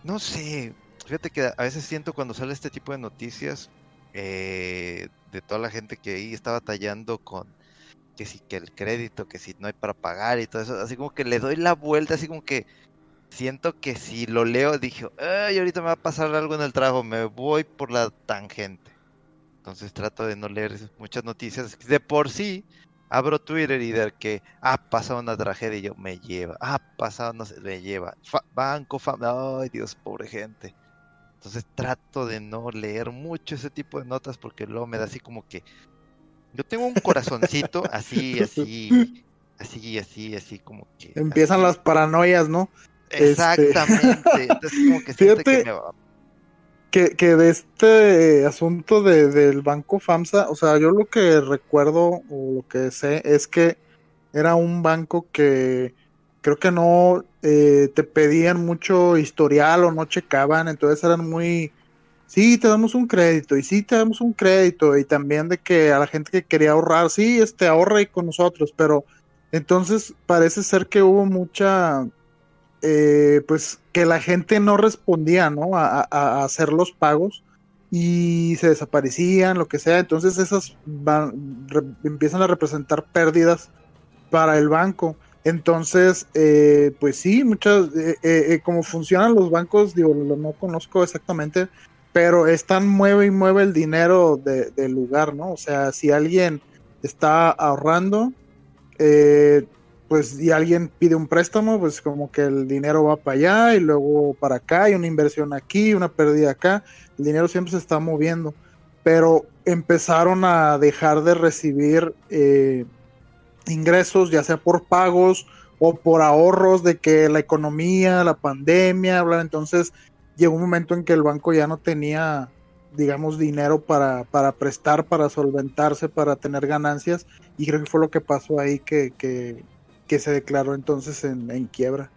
No sé, fíjate que a veces siento cuando sale este tipo de noticias eh, de toda la gente que ahí está batallando con que si que el crédito, que si no hay para pagar y todo eso, así como que le doy la vuelta, así como que siento que si lo leo dije, ay, ahorita me va a pasar algo en el trabajo, me voy por la tangente. Entonces trato de no leer muchas noticias. De por sí, abro Twitter y de que ha pasado una tragedia y yo me lleva, ha pasado, no sé, me lleva. Banco, fam- ay Dios, pobre gente. Entonces trato de no leer mucho ese tipo de notas porque luego me da así como que yo tengo un corazoncito así, (laughs) así, así, así, así como que. Empiezan así. las paranoias, ¿no? este- Exactamente. (laughs) Entonces como que siento que Fíjate- me va- Que, que de este asunto de, del banco FAMSA, o sea, yo lo que recuerdo o lo que sé es que era un banco que creo que no eh, te pedían mucho historial o no checaban, entonces eran muy, sí, te damos un crédito y sí, te damos un crédito y también de que a la gente que quería ahorrar, sí, este, ahorra con nosotros, pero entonces parece ser que hubo mucha, eh, pues que la gente no respondía, ¿no? A, hacer los pagos y se desaparecían, lo que sea. Entonces esas van, empiezan a representar pérdidas para el banco. Entonces, eh, pues sí, muchas, eh, eh, eh, como funcionan los bancos, digo, no conozco exactamente, pero están mueve y mueve el dinero de- del lugar, ¿no? O sea, si alguien está ahorrando, eh, pues y alguien pide un préstamo, pues como que el dinero va para allá y luego para acá y una inversión aquí, una pérdida acá, el dinero siempre se está moviendo, pero empezaron a dejar de recibir eh, ingresos, ya sea por pagos o por ahorros de que la economía, la pandemia, bla, entonces llegó un momento en que el banco ya no tenía, digamos, dinero para, para prestar, para solventarse, para tener ganancias, y creo que fue lo que pasó ahí que, que, que se declaró entonces en, en, quiebra.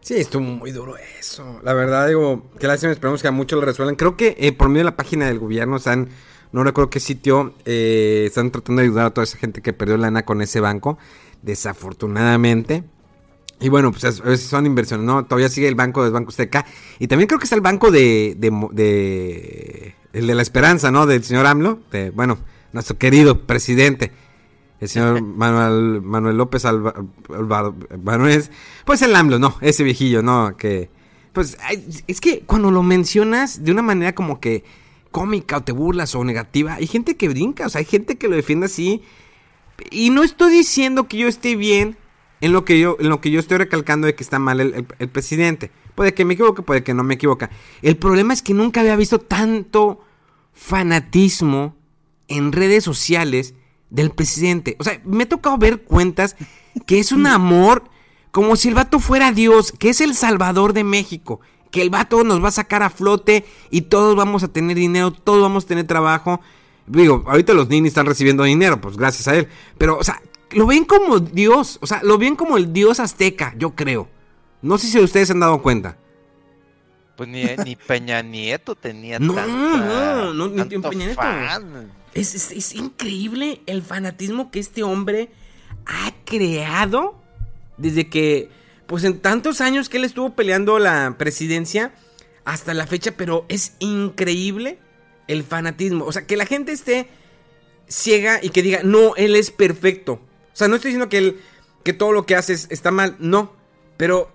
Sí, estuvo muy duro eso. La verdad, digo, que lástima, esperamos que a muchos lo resuelvan. Creo que eh, por medio de la página del gobierno están, no recuerdo qué sitio, eh, están tratando de ayudar a toda esa gente que perdió lana con ese banco, desafortunadamente. Y bueno, pues a veces son inversiones, ¿no? Todavía sigue el banco del Banco Azteca. Y también creo que está el banco de, de, de el de la esperanza, ¿no? Del señor AMLO, de, bueno, nuestro querido presidente el señor (laughs) Manuel, Manuel López Manuel, pues el AMLO, no, ese viejillo, no, que, pues, es que cuando lo mencionas de una manera como que cómica o te burlas o negativa, hay gente que brinca, o sea, hay gente que lo defiende así, y no estoy diciendo que yo esté bien en lo que yo, en lo que yo estoy recalcando de que está mal el, el, presidente, puede que me equivoque, puede que no me equivoque, el problema es que nunca había visto tanto fanatismo en redes sociales, del presidente. O sea, me ha tocado ver cuentas que es un amor como si el vato fuera Dios, que es el salvador de México, que el vato nos va a sacar a flote y todos vamos a tener dinero, todos vamos a tener trabajo. Digo, ahorita los ninis están recibiendo dinero, pues gracias a él. Pero, o sea, lo ven como Dios, o sea, lo ven como el Dios azteca, yo creo. No sé si ustedes se han dado cuenta. Pues ni, ni Peña Nieto tenía no, tanta, no, no, ni tanto Peña Nieto. fan. Es, es, es, increíble el fanatismo que este hombre ha creado desde que, pues en tantos años que él estuvo peleando la presidencia hasta la fecha, pero es increíble el fanatismo. O sea, que la gente esté ciega y que diga, no, él es perfecto. Sea, no estoy diciendo que, él, que todo lo que hace está mal, no, pero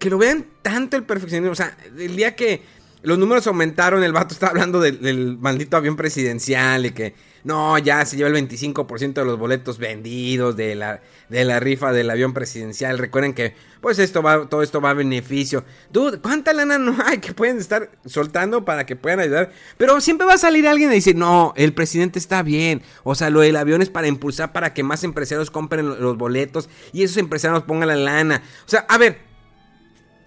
que lo vean tanto el perfeccionismo. O sea, el día que los números aumentaron, el vato está hablando del, maldito avión presidencial y que no, ya se lleva el 25% de los boletos vendidos de la, de la rifa del avión presidencial. Recuerden que pues esto va, todo esto va a beneficio. Dude, ¿cuánta lana no (laughs) hay que pueden estar soltando para que puedan ayudar? Pero siempre va a salir alguien y decir, no, el presidente está bien. O sea, lo del avión es para impulsar para que más empresarios compren los boletos y esos empresarios pongan la lana. O sea, a ver,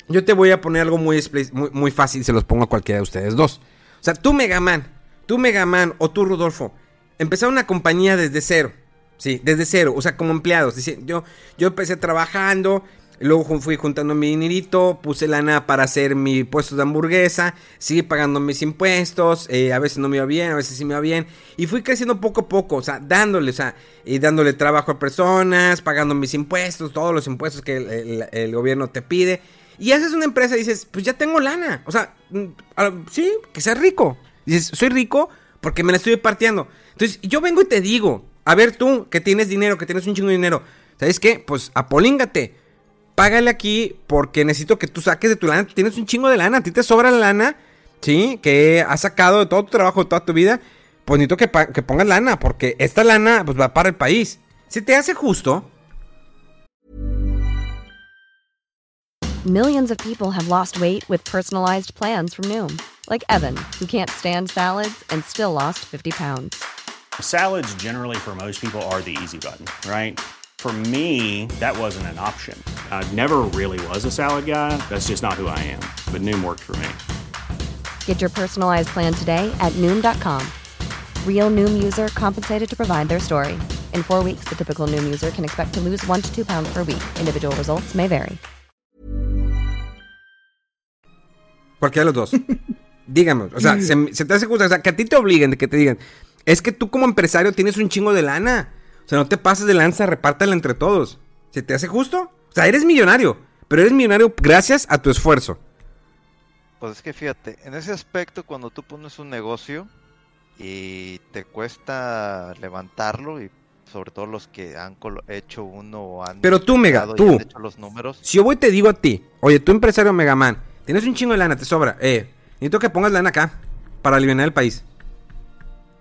yo te voy a poner algo muy, muy, muy fácil, se los pongo a cualquiera de ustedes dos. O sea, tú Megaman, tú Megaman o tú Rodolfo, empezaron una compañía desde cero. Sí, desde cero, o sea, como empleados. Yo, yo empecé trabajando, luego fui juntando mi dinerito, puse lana para hacer mi puesto de hamburguesa, seguí pagando mis impuestos, eh, a veces no me iba bien, a veces sí me iba bien, y fui creciendo poco a poco, o sea, dándole, o sea, y dándole trabajo a personas, pagando mis impuestos, todos los impuestos que el, gobierno te pide. Y haces una empresa y dices, pues ya tengo lana. O sea, sí, que seas rico. Dices, soy rico porque me la estoy partiendo. Entonces, yo vengo y te digo, a ver tú, que tienes dinero, que tienes un chingo de dinero. ¿Sabes qué? Pues apolíngate. Págale aquí porque necesito que tú saques de tu lana. Tienes un chingo de lana, a ti te sobra la lana, ¿sí? Que has sacado de todo tu trabajo, de toda tu vida. Pues necesito que, que pongas lana porque esta lana pues va para el país. Si te hace justo, Millions of people have lost weight with personalized plans from Noom, like Evan, who can't stand salads and still lost 50 pounds. Salads, generally, for most people, are the easy button, right? For me, that wasn't an option. I never really was a salad guy. That's just not who I am. But Noom worked for me. Get your personalized plan today at Noom.com. Real Noom user compensated to provide their story. In four weeks, the typical Noom user can expect to lose one to two pounds per week. Individual results may vary. Cualquiera de los dos. (laughs) Dígame, o sea, se, se, te hace justo, o sea, que a ti te obliguen, de que te digan, es que tú como empresario tienes un chingo de lana. O sea, no te pases de lanza, repártela entre todos. ¿Se te hace justo? O sea, eres millonario, pero eres millonario gracias a tu esfuerzo. Pues es que fíjate, en ese aspecto, cuando tú pones un negocio y te cuesta levantarlo, y sobre todo los que han hecho uno o han. Pero tú, Mega, tú. Hecho los números. Si yo voy y te digo a ti, oye, tú empresario Megaman, tienes un chingo de lana, te sobra, eh, necesito que pongas lana acá para aliviar el país.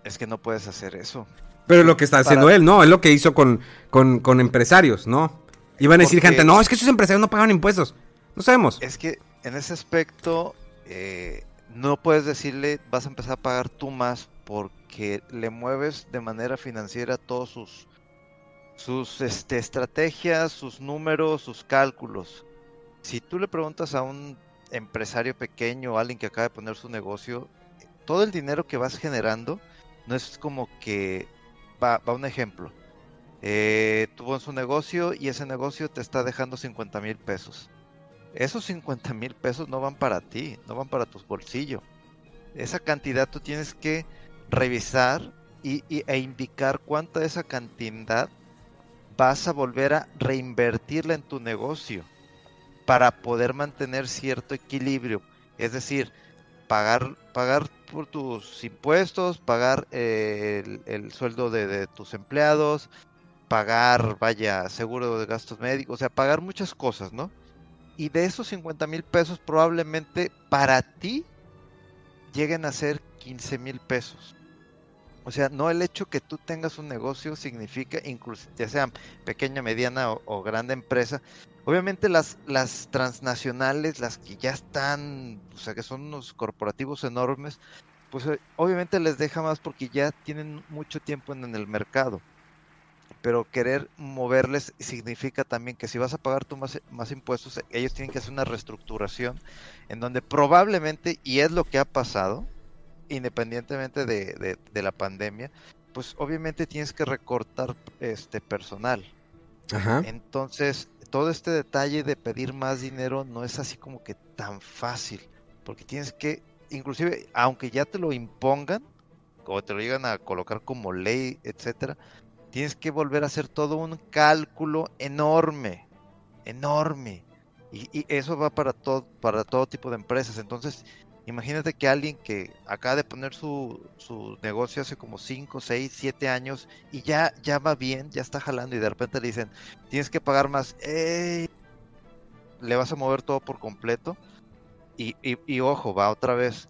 Es que no puedes hacer eso. Pero lo que está haciendo Para- él, ¿no? Es lo que hizo con, con, con empresarios, ¿no? Iban a decir gente, no, es que esos empresarios no pagan impuestos. No sabemos. Es que en ese aspecto eh, no puedes decirle vas a empezar a pagar tú más porque le mueves de manera financiera todos sus sus este, estrategias, sus números, sus cálculos. Si tú le preguntas a un empresario pequeño o alguien que acaba de poner su negocio, todo el dinero que vas generando no es como que va, va un ejemplo. Tuvo su negocio y ese negocio te está dejando 50 mil pesos. Esos 50 mil pesos no van para ti, no van para tu bolsillo. Esa cantidad tú tienes que revisar y, y- e indicar cuánta de esa cantidad vas a volver a reinvertirla en tu negocio para poder mantener cierto equilibrio. Es decir, pagar, pagar por tus impuestos, pagar eh, el, el sueldo de, tus empleados, pagar, vaya, seguro de gastos médicos, o sea, pagar muchas cosas, ¿no? Y de esos 50 mil pesos probablemente para ti lleguen a ser 15 mil pesos. O sea, no el hecho que tú tengas un negocio significa, incluso ya sea pequeña, mediana o grande empresa, obviamente las, las transnacionales, las que ya están, o sea, que son unos corporativos enormes, pues eh, obviamente les deja más porque ya tienen mucho tiempo en, en el mercado. Pero querer moverles significa también que si vas a pagar tú más, más impuestos, ellos tienen que hacer una reestructuración en donde probablemente, y es lo que ha pasado, independientemente de, de- de la pandemia, pues obviamente tienes que recortar este personal. Ajá. Entonces, todo este detalle de pedir más dinero no es así como que tan fácil, porque tienes que, inclusive, aunque ya te lo impongan, o te lo llegan a colocar como ley, etcétera, tienes que volver a hacer todo un cálculo enorme, enorme. Y, y eso va para todo, para todo tipo de empresas. Entonces, imagínate que alguien que acaba de poner su, su negocio hace como 5, 6, 7 años y ya, ya va bien, ya está jalando y de repente le dicen, tienes que pagar más, le vas a mover todo por completo. Y, y- y ojo, va otra vez.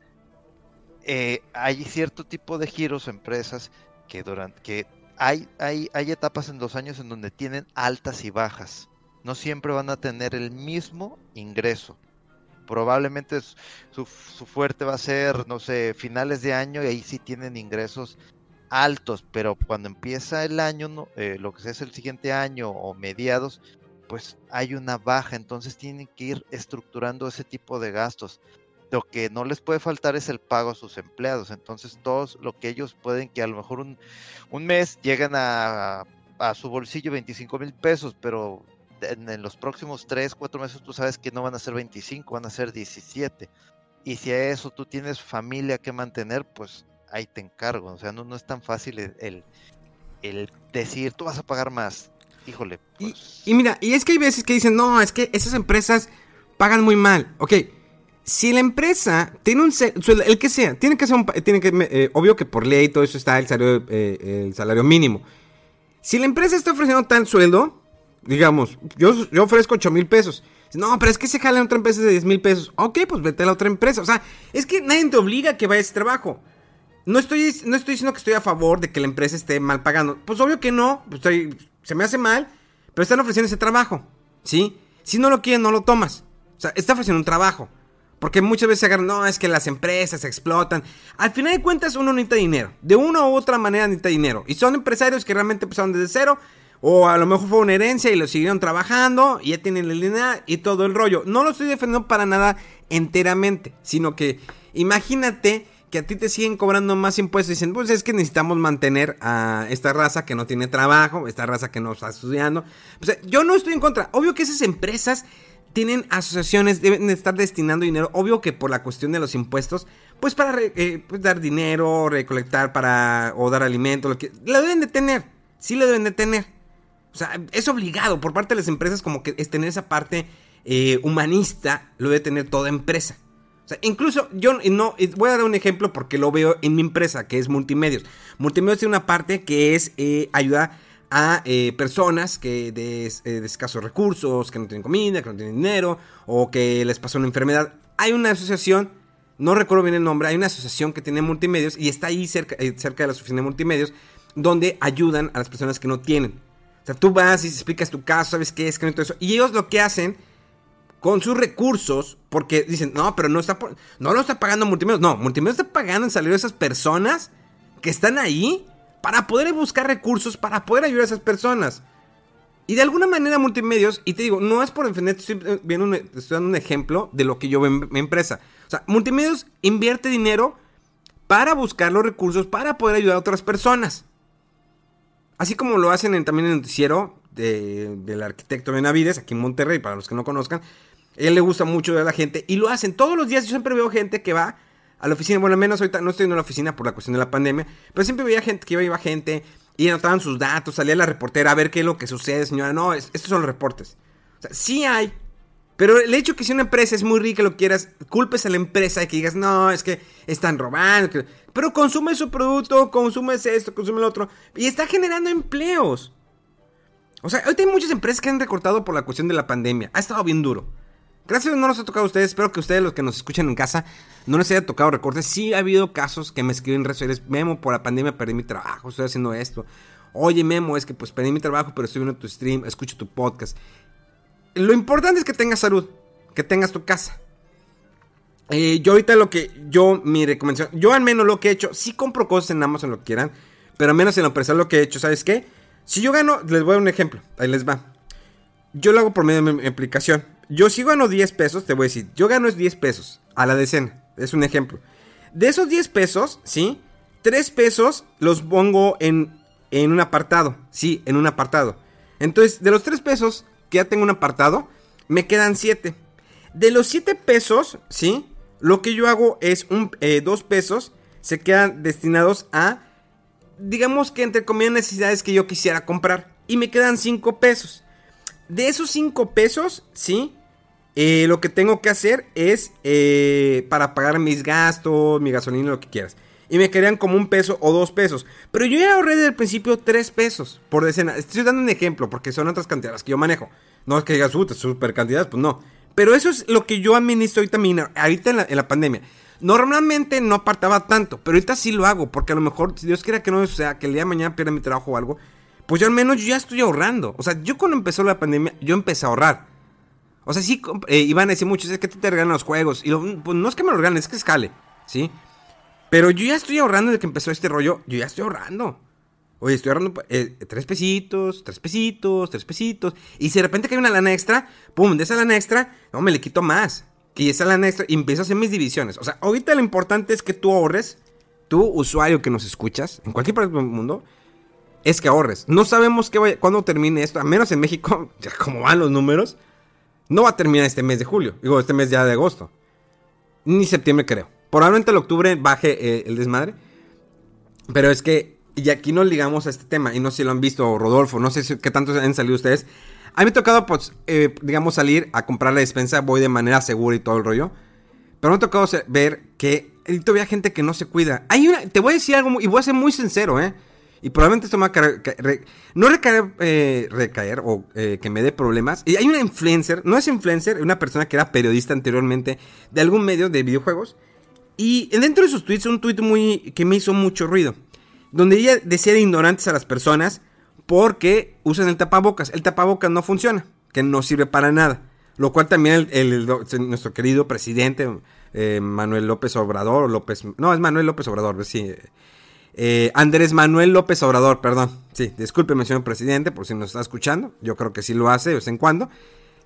eh, hay cierto tipo de giros empresas que durante que hay, hay, hay etapas en los años en donde tienen altas y bajas. No siempre van a tener el mismo ingreso. Probablemente su, su fuerte va a ser, no sé, finales de año y ahí sí tienen ingresos altos, pero cuando empieza el año, no- eh, lo que es el siguiente año o mediados, pues hay una baja, entonces tienen que ir estructurando ese tipo de gastos. Lo que no les puede faltar es el pago a sus empleados, entonces todos lo que ellos pueden, que a lo mejor un, un mes llegan a, a su bolsillo 25 mil pesos, pero en, en los próximos 3, 4 meses tú sabes que no van a ser 25, van a ser 17. Y si a eso tú tienes familia que mantener, pues ahí te encargo. O sea, no, no es tan fácil el, el, decir, tú vas a pagar más. Híjole, Y, pues... y mira, y es que hay veces que dicen, no, es que esas empresas pagan muy mal. Ok, si la empresa tiene un el que sea, tiene que ser un, tiene que, eh, obvio que por ley todo eso está el salario, eh, el salario mínimo. Si la empresa está ofreciendo tal sueldo, digamos, yo, yo ofrezco 8 mil pesos. No, pero es que se jala otra empresa de 10 mil pesos. Ok, pues vete a la otra empresa. O sea, es que nadie te obliga a que vayas a ese trabajo. No estoy, no estoy diciendo que estoy a favor de que la empresa esté mal pagando. Pues obvio que no. pues se me hace mal. Pero están ofreciendo ese trabajo. ¿Sí? Si no lo quieren, no lo tomas. O sea, está ofreciendo un trabajo. Porque muchas veces se agarran, no, es que las empresas explotan. Al final de cuentas, uno necesita dinero. De una u otra manera necesita dinero. Y son empresarios que realmente empezaron desde cero. O a lo mejor fue una herencia y lo siguieron trabajando. Y ya tienen el dinero y todo el rollo. No lo estoy defendiendo para nada enteramente. Sino que imagínate que a ti te siguen cobrando más impuestos. Dicen, pues es que necesitamos mantener a esta raza que no tiene trabajo. Esta raza que no está estudiando. O yo no estoy en contra. Obvio que esas empresas tienen asociaciones, deben de estar destinando dinero, obvio que por la cuestión de los impuestos, pues para eh, pues dar dinero, recolectar para, o dar alimento, lo que, lo deben de tener, sí lo deben de tener. O sea, es obligado por parte de las empresas como que es tener esa parte eh, humanista, lo debe tener toda empresa. O sea, incluso yo no, voy a dar un ejemplo porque lo veo en mi empresa, que es Multimedios. Multimedios tiene una parte que es eh, ayudar a eh, personas que eh, de escasos recursos, que no tienen comida, que no tienen dinero, o que les pasó una enfermedad. Hay una asociación, no recuerdo bien el nombre, hay una asociación que tiene multimedios y está ahí cerca, cerca de la oficina de multimedios, donde ayudan a las personas que no tienen. Sea, tú vas y explicas tu caso, sabes qué es, que no todo eso. Y ellos lo que hacen con sus recursos, porque dicen, no, pero no está no lo está pagando Multimedios. No, Multimedios está pagando en salir a esas personas que están ahí para poder buscar recursos, para poder ayudar a esas personas. Y de alguna manera Multimedios, y te digo, no es por defender, estoy, viendo estoy dando un ejemplo de lo que yo veo en mi empresa. O sea, Multimedios invierte dinero para buscar los recursos, para poder ayudar a otras personas. Así como lo hacen también en el noticiero del arquitecto Benavides, aquí en Monterrey, para los que no conozcan. A él le gusta mucho a la gente y lo hacen todos los días. Yo siempre veo gente que va a la oficina. Bueno, al menos ahorita no estoy en la oficina por la cuestión de la pandemia, pero siempre veía gente que iba, iba gente y anotaban sus datos. Salía la reportera a ver qué es lo que sucede, señora. No, estos son los reportes. O sea, sí hay. Pero el hecho que si una empresa es muy rica, lo quieras, culpes a la empresa y que digas, no, es que están robando. Pero consume su producto, consume esto, consume lo otro. Y está generando empleos. O sea, ahorita hay muchas empresas que han recortado por la cuestión de la pandemia. Ha estado bien duro. Gracias no nos ha tocado a ustedes. Espero que ustedes, los que nos escuchan en casa, no les haya tocado recortes. Sí ha habido casos que me escriben en redes sociales. Memo, por la pandemia perdí mi trabajo, estoy haciendo esto. Oye, Memo, es que pues perdí mi trabajo, pero estoy viendo tu stream, escucho tu podcast. Lo importante es que tengas salud, que tengas tu casa. Eh, yo ahorita lo que, yo, mi recomendación, yo al menos lo que he hecho, sí compro cosas en Amazon lo que quieran, pero al menos en lo personal lo que he hecho, ¿sabes qué? Si yo gano, les voy a dar un ejemplo, ahí les va. Yo lo hago por medio de mi aplicación. Yo si gano 10 pesos, te voy a decir, yo gano es 10 pesos a la decena, es un ejemplo. De esos 10 pesos, ¿sí? 3 pesos los pongo en, en un apartado, sí, en un apartado. Entonces, de los 3 pesos que ya tengo un apartado, me quedan 7. De los 7 pesos, ¿sí? Lo que yo hago es un, 2 eh, pesos se quedan destinados a digamos que entre comillas necesidades que yo quisiera comprar. Y me quedan 5 pesos. De esos 5 pesos, ¿sí? Eh, lo que tengo que hacer es eh, para pagar mis gastos, mi gasolina, lo que quieras. Y me quedan como un peso o dos pesos. Pero yo ya ahorré desde el principio 3 pesos por decena. Estoy dando un ejemplo porque son otras cantidades que yo manejo. No es que digas, super cantidades, pues no. Pero eso es lo que yo administro ahorita, ahorita en la pandemia. Normalmente no apartaba tanto, pero ahorita sí lo hago, porque a lo mejor, si Dios quiera que no sea, que el día de mañana pierda mi trabajo o algo, pues yo al menos yo ya estoy ahorrando. O sea, yo cuando empezó la pandemia, yo empecé a ahorrar. O sea, sí, eh, iban a decir muchos, es que te regalan los juegos. Y pues no es que me lo regalen, es que escale, ¿sí? Pero yo ya estoy ahorrando desde que empezó este rollo, yo ya estoy ahorrando. Oye, estoy ahorrando eh, tres pesitos, tres pesitos, tres pesitos. Y si de repente cae una lana extra, pum, de esa lana extra, no, me le quito más. Y esa la extra y empiezo a hacer mis divisiones. O sea, ahorita lo importante es que tú ahorres, tú usuario que nos escuchas, en cualquier parte del mundo, es que ahorres. No sabemos qué cuándo termine esto, a menos en México, (laughs) ya como van los números, no va a terminar este mes de julio, digo, este mes ya de agosto. Ni septiembre creo. Probablemente el octubre baje eh, el desmadre. Pero es que, y aquí nos ligamos a este tema, y no sé si lo han visto, Rodolfo, no sé si, qué tanto han salido ustedes. A mí me ha tocado, pues, eh, digamos, salir a comprar la despensa, voy de manera segura y todo el rollo. Pero me ha tocado ver que hay todavía gente que no se cuida. Hay una, te voy a decir algo y voy a ser muy sincero, ¿eh? Y probablemente esto me va a no recaer, eh, o eh, que me dé problemas. Y hay una influencer, no es influencer, una persona que era periodista anteriormente de algún medio de videojuegos. Y dentro de sus tweets, un tweet muy que me hizo mucho ruido. Donde ella decía de ignorantes a las personas porque usan el tapabocas. El tapabocas no funciona, que no sirve para nada. Lo cual también el, nuestro querido presidente eh, Manuel López Obrador, López, no, es Manuel López Obrador, sí. Eh, Andrés Manuel López Obrador, perdón. Sí, discúlpeme, señor presidente, por si nos está escuchando. Yo creo que sí lo hace de vez en cuando.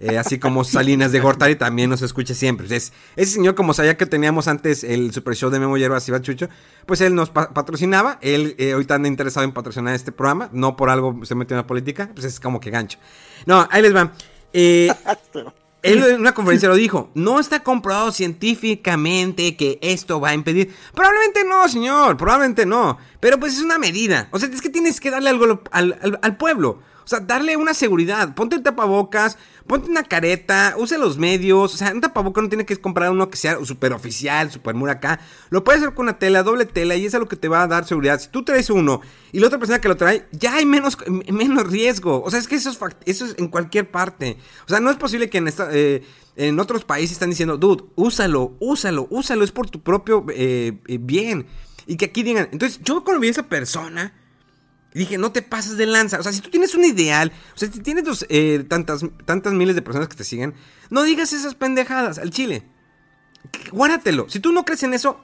Eh, así como (laughs) Salinas de Gortari también nos escucha siempre. ese señor, como sabía que teníamos antes el super show de Memo Hierbas y Chucho, pues él nos patrocinaba. Él eh, ahorita anda interesado en patrocinar este programa. No por algo se metió en la política, pues es como que gancho. No, ahí les va. Eh, (laughs) él en una conferencia lo dijo, no está comprobado científicamente que esto va a impedir. Probablemente no, señor, probablemente no. Pero pues es una medida. O sea, es que tienes que darle algo al, al pueblo. O sea, darle una seguridad. Ponte el tapabocas, ponte una careta, use los medios. O sea, un tapabocas no tiene que comprar uno que sea super oficial, super acá. Lo puedes hacer con una tela, doble tela, y es lo que te va a dar seguridad. Si tú traes uno y la otra persona que lo trae, ya hay menos, menos riesgo. O sea, es que eso es, eso es en cualquier parte. O sea, no es posible que en esta. Eh, en otros países están diciendo, dude, úsalo, úsalo, úsalo, es por tu propio eh, eh, bien. Y que aquí digan, entonces yo cuando vi a esa persona, Y dije, no te pases de lanza. O sea, si tú tienes un ideal, o sea, si tienes eh, tantas, tantas miles de personas que te siguen, no digas esas pendejadas al chile. Guárdatelo. Si tú no crees en eso,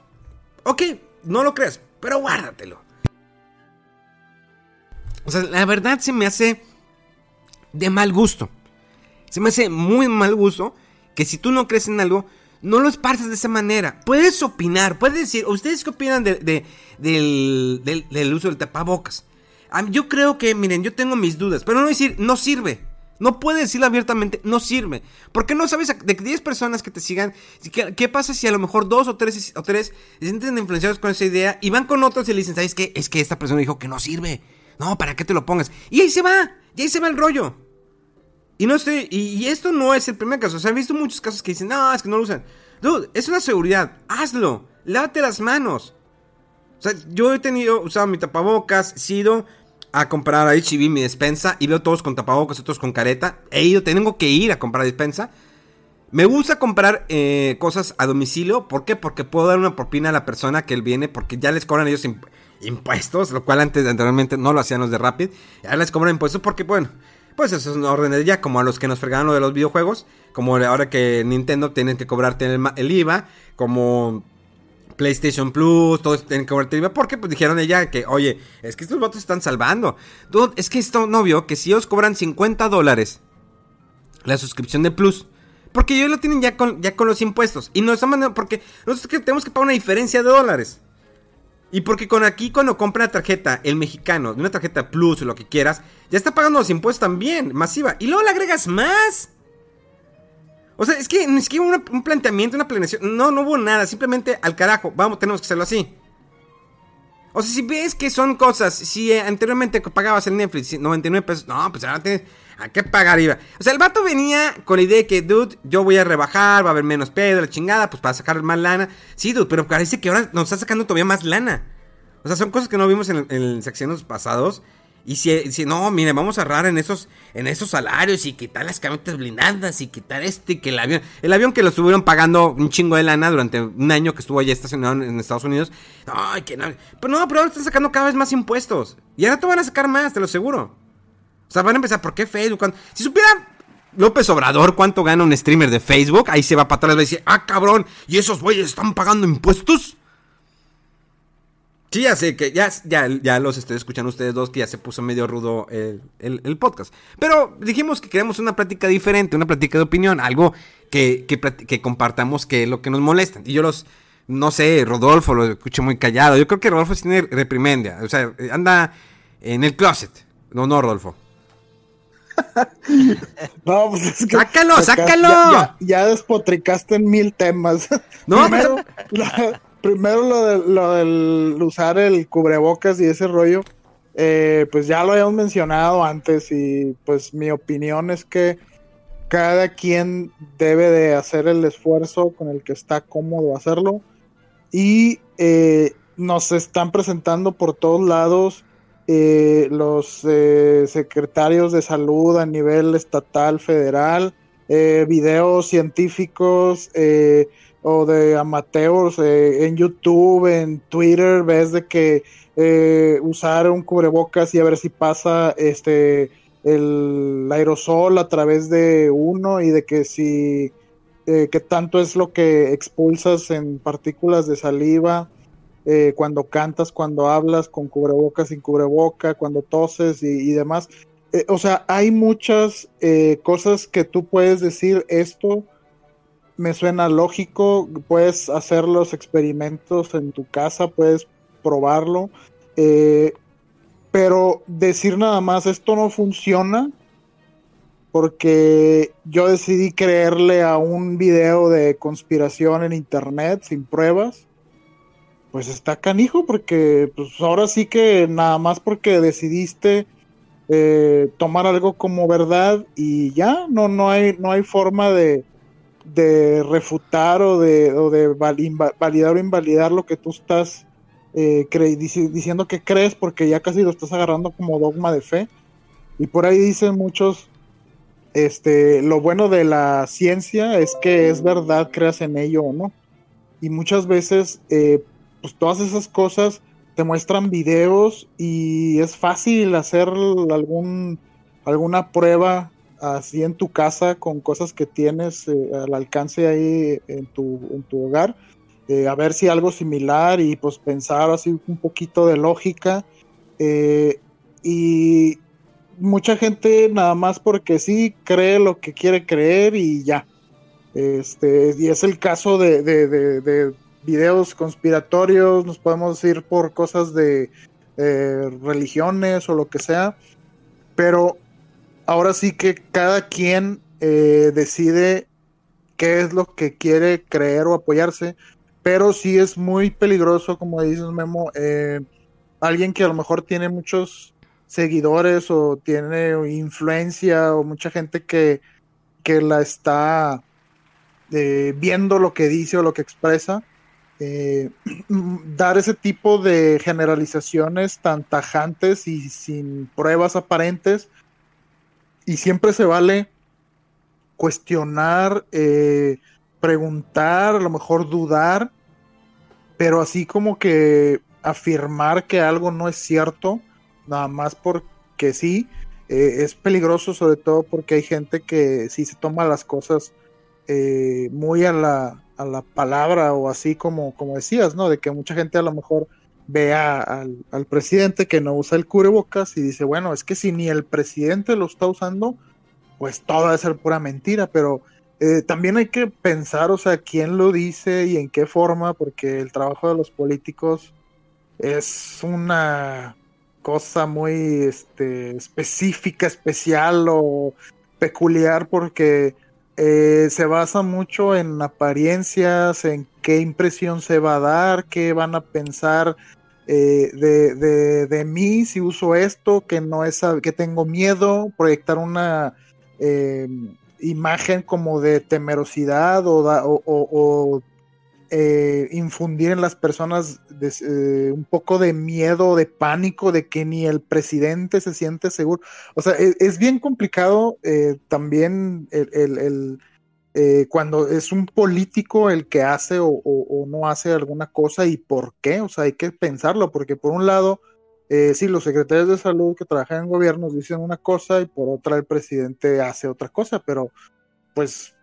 ok, no lo crees, pero guárdatelo. O sea, la verdad se me hace de mal gusto. Se me hace muy mal gusto que si tú no crees en algo, no lo esparces de esa manera. Puedes opinar, puedes decir, ¿ustedes qué opinan del, del, uso del tapabocas? Yo creo que, miren, yo tengo mis dudas, pero no decir, no sirve. No puedes decirlo abiertamente, no sirve. Porque no sabes de 10 personas que te sigan, ¿qué, pasa si a lo mejor dos o tres, o tres se sienten influenciados con esa idea y van con otros y le dicen, ¿sabes qué? Es que esta persona dijo que no sirve. No, ¿para qué te lo pongas? Y ahí se va, y ahí se va el rollo. Y no estoy, y, esto no es el primer caso. O sea, he visto muchos casos que dicen, no, es que no lo usan. Dude, es una seguridad, hazlo, lávate las manos. O sea, yo he tenido, usado mi tapabocas, sido a comprar a HB mi despensa y veo todos con tapabocas, otros con careta. He ido, tengo que ir a comprar despensa. Me gusta comprar eh, cosas a domicilio. ¿Por qué? Porque puedo dar una propina a la persona que él viene, porque ya les cobran ellos impuestos, lo cual antes anteriormente no lo hacían los de Rapid. Ahora les cobran impuestos porque, bueno, pues eso es una orden de ya, como a los que nos fregaron lo de los videojuegos, como ahora que Nintendo tienen que cobrarte el IVA, como PlayStation Plus, todos tienen que cobrarte IVA, porque pues dijeron ella que, oye, es que estos votos están salvando. es que esto no vio que si ellos cobran 50 dólares la suscripción de Plus, porque ellos lo tienen ya con, ya con los impuestos, y no están porque nosotros tenemos que pagar una diferencia de dólares. Y porque con aquí cuando compra la tarjeta, el mexicano, una tarjeta Plus o lo que quieras, ya está pagando los impuestos también, masiva. Y luego le agregas más. O sea, es que ni siquiera un planteamiento, una planeación. No, no hubo nada. Simplemente al carajo. Vamos, tenemos que hacerlo así. O sea, si ves que son cosas, si eh, anteriormente pagabas el Netflix 99 pesos, no, pues ahora tienes a qué pagar IVA. O sea, el vato venía con la idea de que, dude, yo voy a rebajar, va a haber menos pedo, la chingada, pues para sacar más lana. Sí, dude, pero parece que ahora nos está sacando todavía más lana. O sea, son cosas que no vimos en, en secciones pasados. Y si, no, mire, vamos a ahorrar en esos, en esos salarios y quitar las camionetas blindadas y quitar este, que el avión. El avión que lo estuvieron pagando un chingo de lana durante un año que estuvo allá estacionado en Estados Unidos. Ay, que no. Pero no, pero ahora están sacando cada vez más impuestos. Y ahora te van a sacar más, te lo aseguro. O sea, van a empezar, ¿por qué Facebook? Si supiera López Obrador cuánto gana un streamer de Facebook, ahí se va para atrás y va ah, cabrón, ¿y esos güeyes están pagando impuestos? Sí, ya sé que ya, ya, ya los estoy escuchando ustedes dos, que ya se puso medio rudo el, podcast. Pero dijimos que queremos una plática diferente, una plática de opinión, algo que, que, compartamos que es lo que nos molesta. Y yo los, no sé, Rodolfo lo escucho muy callado. Yo creo que Rodolfo tiene reprimendia, o sea, anda en el closet. No, no, Rodolfo. (laughs) no, pues es que. ¡Sácalo, sácalo! Ya, despotricaste en mil temas. No, pero (laughs) primero lo, de, lo del usar el cubrebocas y ese rollo, eh, pues ya lo habíamos mencionado antes y pues mi opinión es que cada quien debe de hacer el esfuerzo con el que está cómodo hacerlo y eh, nos están presentando por todos lados eh, los secretarios de salud a nivel estatal, federal, videos científicos, o de amateurs eh, en YouTube, en Twitter, ves de que eh, usar un cubrebocas y a ver si pasa este el aerosol a través de uno y de que si eh, que tanto es lo que expulsas en partículas de saliva cuando cantas, cuando hablas con cubrebocas, sin cubreboca, cuando toses y, y demás. o sea, hay muchas cosas que tú puedes decir esto me suena lógico, puedes hacer los experimentos en tu casa, puedes probarlo, eh, pero decir nada más esto no funciona porque yo decidí creerle a un video de conspiración en internet sin pruebas, pues está canijo porque pues ahora sí que nada más porque decidiste eh, tomar algo como verdad y ya no no hay no hay forma de de refutar o de, o de validar o invalidar lo que tú estás eh, diciendo que crees porque ya casi lo estás agarrando como dogma de fe. Y por ahí dicen muchos, este, lo bueno de la ciencia es que es verdad, creas en ello o no. Y muchas veces, eh, pues todas esas cosas te muestran videos y es fácil hacer algún alguna prueba así en tu casa con cosas que tienes eh, al alcance ahí en tu, en tu hogar, eh, a ver si algo similar y pues pensar así un poquito de lógica. Eh, y mucha gente nada más porque sí cree lo que quiere creer y ya. Este, y es el caso de, de, de, videos conspiratorios, nos podemos ir por cosas de religiones o lo que sea, pero ahora sí que cada quien eh, decide qué es lo que quiere creer o apoyarse, pero sí es muy peligroso, como dices Memo, eh, alguien que a lo mejor tiene muchos seguidores o tiene influencia o mucha gente que, que la está eh, viendo lo que dice o lo que expresa, (clears throat) dar ese tipo de generalizaciones tan tajantes y sin pruebas aparentes, y siempre se vale cuestionar, eh, preguntar, a lo mejor dudar, pero así como que afirmar que algo no es cierto, nada más porque sí, eh, es peligroso sobre todo porque hay gente que sí se toma las cosas eh, muy a la, a la palabra o así como, como decías, ¿no? De que mucha gente a lo mejor ve al, presidente que no usa el cubrebocas y dice, bueno, es que si ni el presidente lo está usando, pues todo debe ser pura mentira, pero eh, también hay que pensar, o sea, quién lo dice y en qué forma, porque el trabajo de los políticos es una cosa muy este, específica, especial o peculiar, porque eh, se basa mucho en apariencias, en qué impresión se va a dar, qué van a pensar eh, de, de, mí si uso esto, que no es que tengo miedo, proyectar una eh, imagen como de temerosidad o, eh, infundir en las personas un poco de miedo, de pánico, de que ni el presidente se siente seguro. O sea, e, es, bien complicado también el eh, cuando es un político el que hace o, no hace alguna cosa y por qué, o sea, hay que pensarlo, porque por un lado, eh, sí, los secretarios de salud que trabajan en gobiernos dicen una cosa y por otra el presidente hace otra cosa, pero pues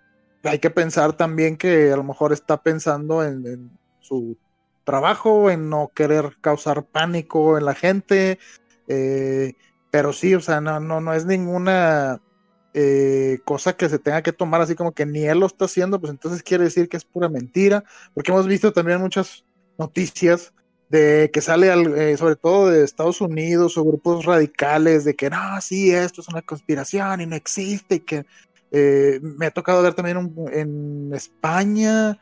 hay que pensar también que a lo mejor está pensando en, su trabajo, en no querer causar pánico en la gente, eh, pero sí, o sea, no, no, no es ninguna eh, cosa que se tenga que tomar así como que ni él lo está haciendo, pues entonces quiere decir que es pura mentira, porque hemos visto también muchas noticias de que sale eh, sobre todo de Estados Unidos o grupos radicales de que no, sí, esto es una conspiración y no existe que eh, me ha tocado ver también en España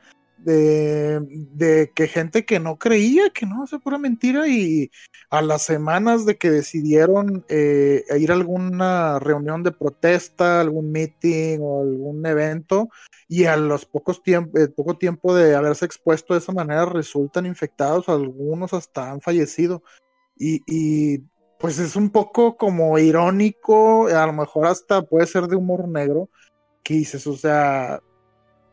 de, que gente que no creía, que no, es pura mentira, y a las semanas de que decidieron eh, ir a alguna reunión de protesta, algún meeting o algún evento, y a los pocos tiempo, eh, poco tiempo de haberse expuesto de esa manera resultan infectados, algunos hasta han fallecido. Y, y pues es un poco como irónico, a lo mejor hasta puede ser de humor negro, que dices, o sea,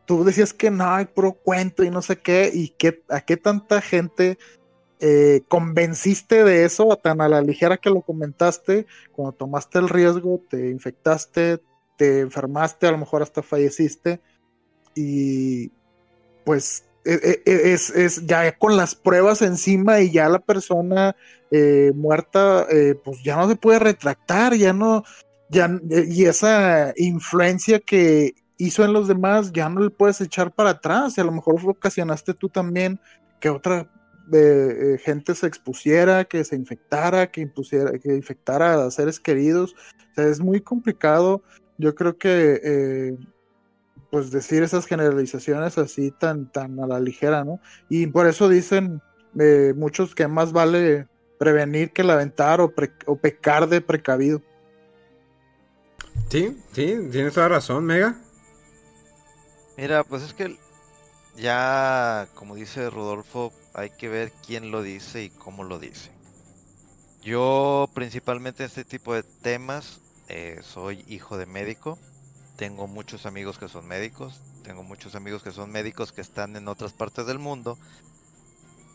tú decías que no, hay puro cuento y no sé qué, y qué, a qué tanta gente eh, convenciste de eso, tan a la ligera que lo comentaste, cuando tomaste el riesgo, te infectaste, te enfermaste, a lo mejor hasta falleciste, y pues e, e, e, es, ya con las pruebas encima y ya la persona eh, muerta, eh, pues ya no se puede retractar, ya no, ya, y esa influencia que, hizo en los demás, ya no le puedes echar para atrás. Y a lo mejor ocasionaste tú también que otra eh, eh, gente se expusiera, que se infectara, que, impusiera, que infectara a seres queridos. O sea, es muy complicado. Yo creo que eh, pues decir esas generalizaciones así tan, tan a la ligera, ¿no? Y por eso dicen muchos que más vale prevenir que lamentar o, o pecar de precavido. Sí, sí, tienes toda razón, Mega. Mira, pues es que ya, como dice Rodolfo, hay que ver quién lo dice y cómo lo dice. Yo principalmente en este tipo de temas eh, soy hijo de médico, tengo muchos amigos que son médicos, tengo muchos amigos que son médicos que están en otras partes del mundo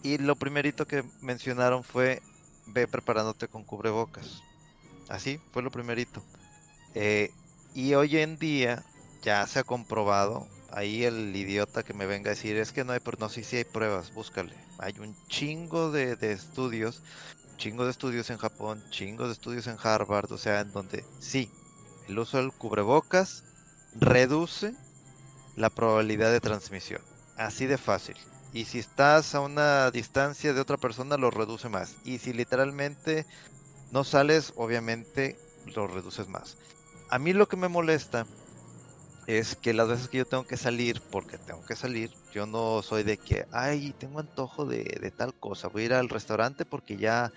Y lo primerito que mencionaron fue, ve preparándote con cubrebocas. Así, fue lo primerito. Eh, y hoy en día ya se ha comprobado, ahí el idiota que me venga a decir, es que no hay, no, sí, sí hay pruebas, búscale. Hay un chingo de, de estudios, chingo de estudios en Japón, chingo de estudios en Harvard, o sea, en donde sí, el uso del cubrebocas reduce la probabilidad de transmisión. Así de fácil. Y si estás a una distancia de otra persona, lo reduce más. Y si literalmente no sales, obviamente lo reduces más. A mí lo que me molesta es que las veces que yo tengo que salir, porque tengo que salir, yo no soy de que, ay, tengo antojo de, de tal cosa, voy a ir al restaurante porque ya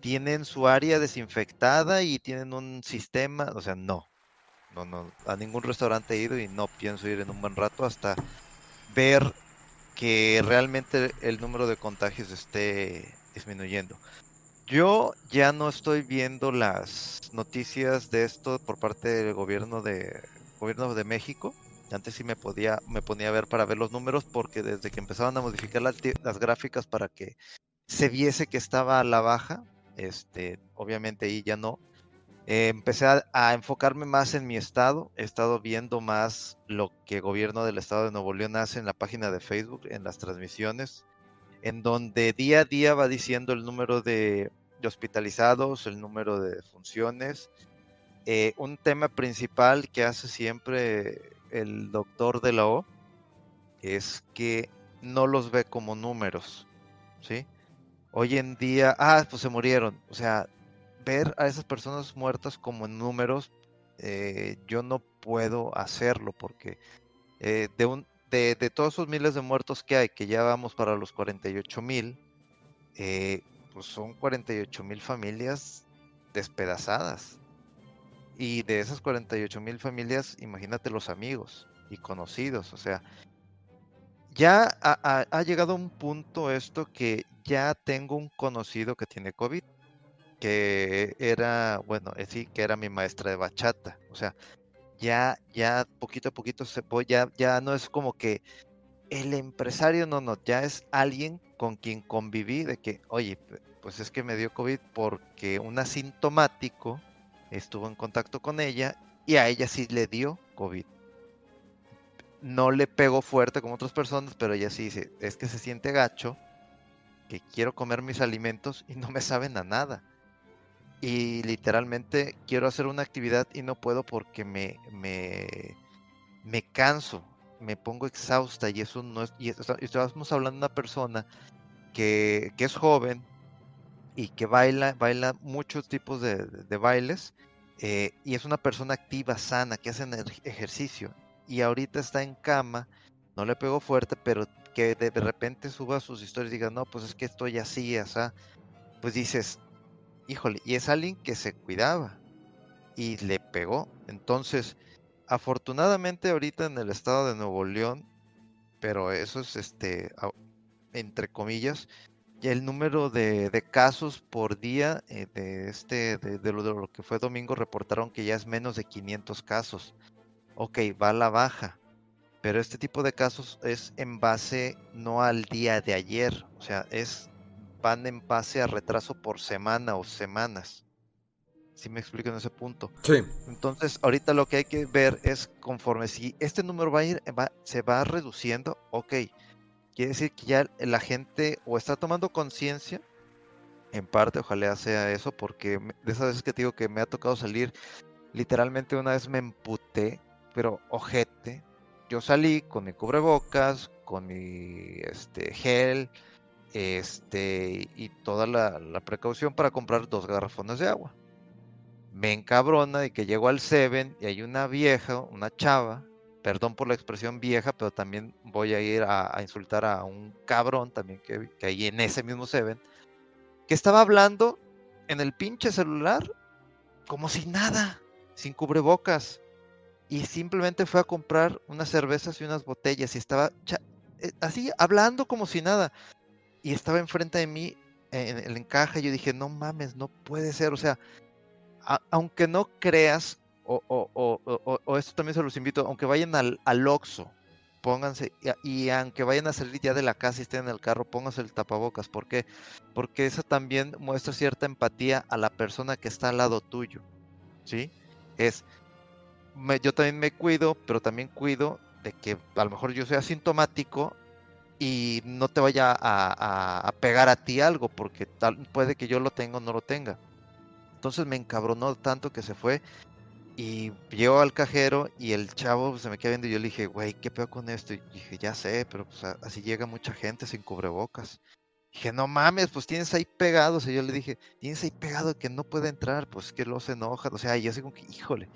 tienen su área desinfectada y tienen un sistema, o sea, no, no, no, a ningún restaurante he ido y no pienso ir en un buen rato hasta ver que realmente el número de contagios esté disminuyendo. Yo ya no estoy viendo las noticias de esto por parte del gobierno de gobierno de México. Antes sí me podía me ponía a ver para ver los números porque desde que empezaban a modificar las, las gráficas para que se viese que estaba a la baja, este, obviamente ahí ya no. Empecé a, enfocarme más en mi estado, he estado viendo más lo que gobierno del estado de Nuevo León hace en la página de Facebook, en las transmisiones, en donde día a día va diciendo el número de hospitalizados, el número de funciones. Eh, un tema principal que hace siempre el doctor de la O es que no los ve como números, ¿sí? Hoy en día, ah, pues se murieron, o sea, ver a esas personas muertas como números, eh, yo no puedo hacerlo porque eh, de, un, de, de, todos esos miles de muertos que hay, que ya vamos para los 48 mil, pues son 48 mil familias despedazadas. Y de esas 48 mil familias, imagínate los amigos y conocidos, o sea, ya ha, llegado un punto esto que ya tengo un conocido que tiene COVID que era, bueno, sí, que era mi maestra de bachata. O sea, ya, ya poquito a poquito se puede, ya, ya no es como que el empresario, no, no, ya es alguien con quien conviví de que, oye, pues es que me dio COVID porque un asintomático estuvo en contacto con ella y a ella sí le dio COVID. No le pegó fuerte como otras personas, pero ella sí dice, es que se siente gacho, que quiero comer mis alimentos y no me saben a nada y literalmente quiero hacer una actividad y no puedo porque me, me, me canso, me pongo exhausta y eso no es, y estamos hablando de una persona que, que es joven y que baila, baila muchos tipos de, de, bailes eh, y es una persona activa, sana, que hace ejercicio y ahorita está en cama, no le pego fuerte, pero que de, repente suba sus historias y diga, no, pues es que estoy así, o sea, pues dices, híjole, y es alguien que se cuidaba y le pegó. Entonces, afortunadamente ahorita en el estado de Nuevo León, pero eso es este, entre comillas, el número de, de casos por día eh, de este, de, de, lo, de, lo, que fue domingo, reportaron que ya es menos de 500 casos. Ok, va a la baja. Pero este tipo de casos es en base no al día de ayer, o sea, es van en base a retraso por semana o semanas. Si me explico en ese punto. Sí. Entonces, ahorita lo que hay que ver es conforme si este número va a ir, va, se va reduciendo, ok. Quiere decir que ya la gente o está tomando conciencia, en parte, ojalá sea eso, porque de esas veces que digo que me ha tocado salir, literalmente una vez me emputé, pero ojete. Yo salí con mi cubrebocas, con mi este, gel, este, y toda la, la, precaución para comprar dos garrafones de agua. Me encabrona de que llego al Seven y hay una vieja, una chava, perdón por la expresión vieja, pero también voy a ir a, insultar a un cabrón también que, que hay en ese mismo Seven, que estaba hablando en el pinche celular como si nada, sin cubrebocas. Y simplemente fue a comprar unas cervezas y unas botellas y estaba eh, así hablando como si nada y estaba enfrente de mí en el encaje. Yo dije, no mames, no puede ser. O sea, aunque no creas, o, o, o, o, esto también se los invito, aunque vayan al, al Oxxo pónganse, y, y, aunque vayan a salir ya de la casa y estén en el carro, pónganse el tapabocas. ¿Por qué? Porque eso también muestra cierta empatía a la persona que está al lado tuyo. ¿Sí? Es, yo también me cuido, pero también cuido de que a lo mejor yo soy asintomático y no te vaya a, pegar a ti algo, porque tal, puede que yo lo tenga o no lo tenga. Entonces me encabronó tanto que se fue y llegó al cajero y el chavo se me queda viendo y yo le dije, güey, ¿qué peor con esto? Y dije, ya sé, pero pues así llega mucha gente sin cubrebocas. Dije, no mames, pues tienes ahí pegado. O sea, yo le dije, tienes ahí pegado que no puede entrar, pues que los enoja. O sea, y así como que, híjole.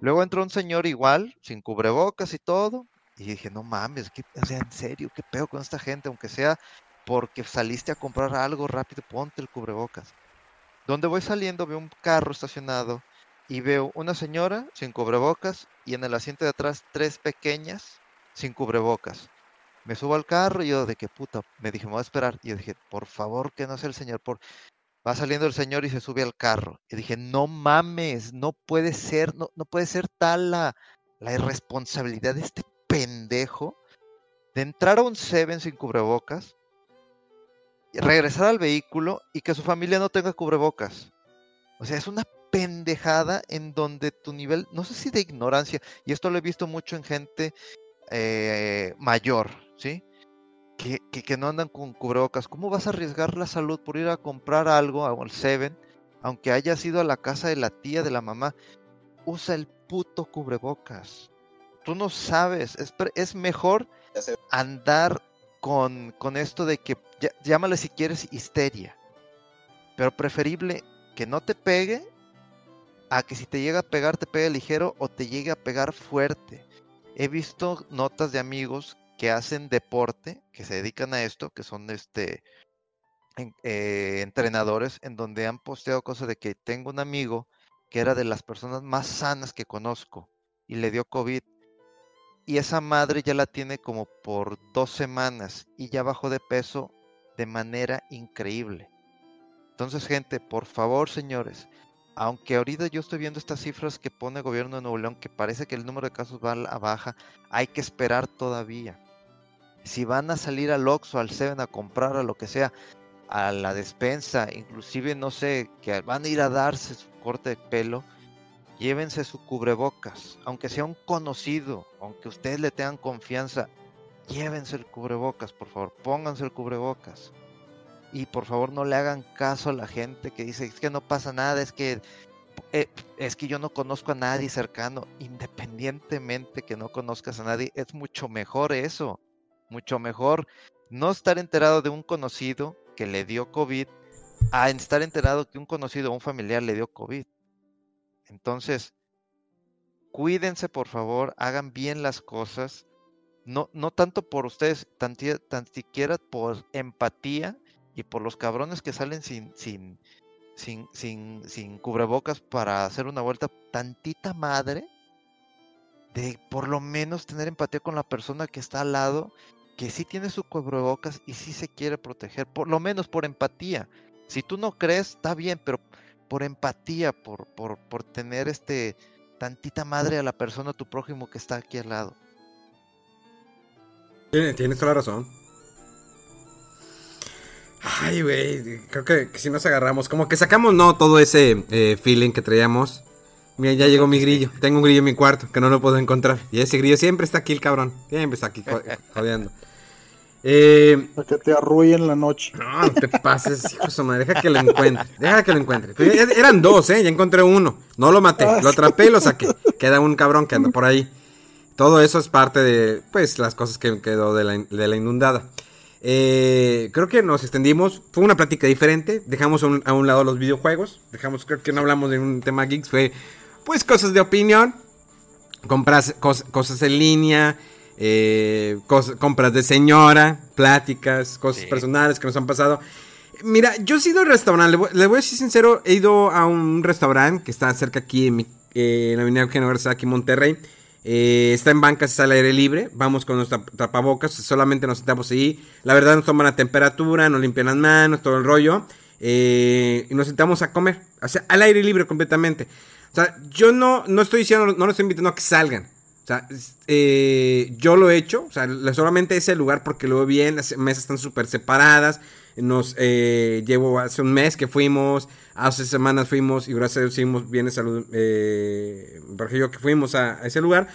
Luego entró un señor igual, sin cubrebocas y todo. Y dije, no mames, ¿qué, o sea, en serio, qué pedo con esta gente, aunque sea porque saliste a comprar algo rápido, ponte el cubrebocas. Donde voy saliendo veo un carro estacionado y veo una señora sin cubrebocas y en el asiento de atrás tres pequeñas sin cubrebocas. Me subo al carro y yo de qué puta, me dije, me voy a esperar. Y yo dije, por favor, que no sea el señor, por... Va saliendo el señor y se sube al carro. Y dije, no mames, no puede ser, no, no puede ser tal la, la irresponsabilidad de este pendejo de entrar a un Seven sin cubrebocas, regresar al vehículo y que su familia no tenga cubrebocas. O sea, es una pendejada en donde tu nivel, no sé si de ignorancia, y esto lo he visto mucho en gente eh, mayor, ¿sí? Que, que, no andan con cubrebocas. ¿Cómo vas a arriesgar la salud por ir a comprar algo al Seven, aunque haya sido a la casa de la tía, de la mamá? Usa el puto cubrebocas. Tú no sabes, es, es mejor andar con, con, esto de que, llámale si quieres histeria, pero preferible que no te pegue a que si te llega a pegar te pegue ligero o te llegue a pegar fuerte. He visto notas de amigos que hacen deporte, que se dedican a esto, que son este eh, entrenadores, en donde han posteado cosas de que tengo un amigo que era de las personas más sanas que conozco y le dio COVID y esa madre ya la tiene como por dos semanas y ya bajó de peso de manera increíble. Entonces, gente, por favor, señores, aunque ahorita yo estoy viendo estas cifras que pone el gobierno de Nuevo León, que parece que el número de casos va a baja, hay que esperar todavía. Si van a salir al Oxxo, al Seven a comprar a lo que sea, a la despensa, inclusive no sé, que van a ir a darse su corte de pelo, llévense su cubrebocas, aunque sea un conocido, aunque ustedes le tengan confianza, llévense el cubrebocas, por favor, pónganse el cubrebocas. Y por favor no le hagan caso a la gente que dice, es que no pasa nada, es que eh, es que yo no conozco a nadie cercano, independientemente que no conozcas a nadie, es mucho mejor eso, mucho mejor no estar enterado de un conocido que le dio COVID a estar enterado que un conocido o un familiar le dio COVID. Entonces, cuídense por favor, hagan bien las cosas, no, no tanto por ustedes, tan, tan siquiera por empatía y por los cabrones que salen sin, sin, sin, sin, sin cubrebocas para hacer una vuelta, tantita madre de por lo menos tener empatía con la persona que está al lado, que sí tiene su cubrebocas y sí se quiere proteger, por lo menos por empatía. Si tú no crees, está bien, pero por empatía, por, por, por tener este tantita madre a la persona, tu prójimo que está aquí al lado. Tienes toda la razón. Ay, güey, creo que, si nos agarramos, como que sacamos, no, todo ese eh, feeling que traíamos. Mira, ya llegó mi grillo. Tengo un grillo en mi cuarto que no lo puedo encontrar. Y ese grillo siempre está aquí, el cabrón. Siempre está aquí (laughs) jodiendo. Eh, Para que te arruinen la noche. No, no te pases, hijo de madre. Deja que lo encuentre. Deja que lo encuentre. Eran dos, ¿eh? Ya encontré uno. No lo maté. Ah, lo atrapé y lo saqué. Queda un cabrón que anda por ahí. Todo eso es parte de, pues, las cosas que quedó de la, de la inundada. Eh, creo que nos extendimos. Fue una plática diferente. Dejamos a un, lado los videojuegos. Dejamos, creo que no hablamos de un tema geeks. Fue, pues, cosas de opinión. Compras cosas en línea eh, compras de señora, pláticas, cosas personales que nos han pasado. Mira, yo he ido al restaurante, le voy, a decir sincero, he ido a un restaurante que está cerca aquí en, eh, la avenida Eugenio Garza, aquí en Monterrey. Eh, está en bancas, está al aire libre. Vamos con nuestra tapabocas, solamente nos sentamos ahí. La verdad, nos toman la temperatura, nos limpian las manos, todo el rollo. y nos sentamos a comer, o sea, al aire libre completamente. O sea, yo no, no estoy diciendo, no los estoy invitando a que salgan. O sea, eh, yo lo he hecho, o sea, solamente ese lugar porque lo veo bien, las mesas están súper separadas. Nos eh, llevo hace un mes que fuimos, hace semanas fuimos y gracias a Dios seguimos bien salud, eh, que fuimos a, ese lugar.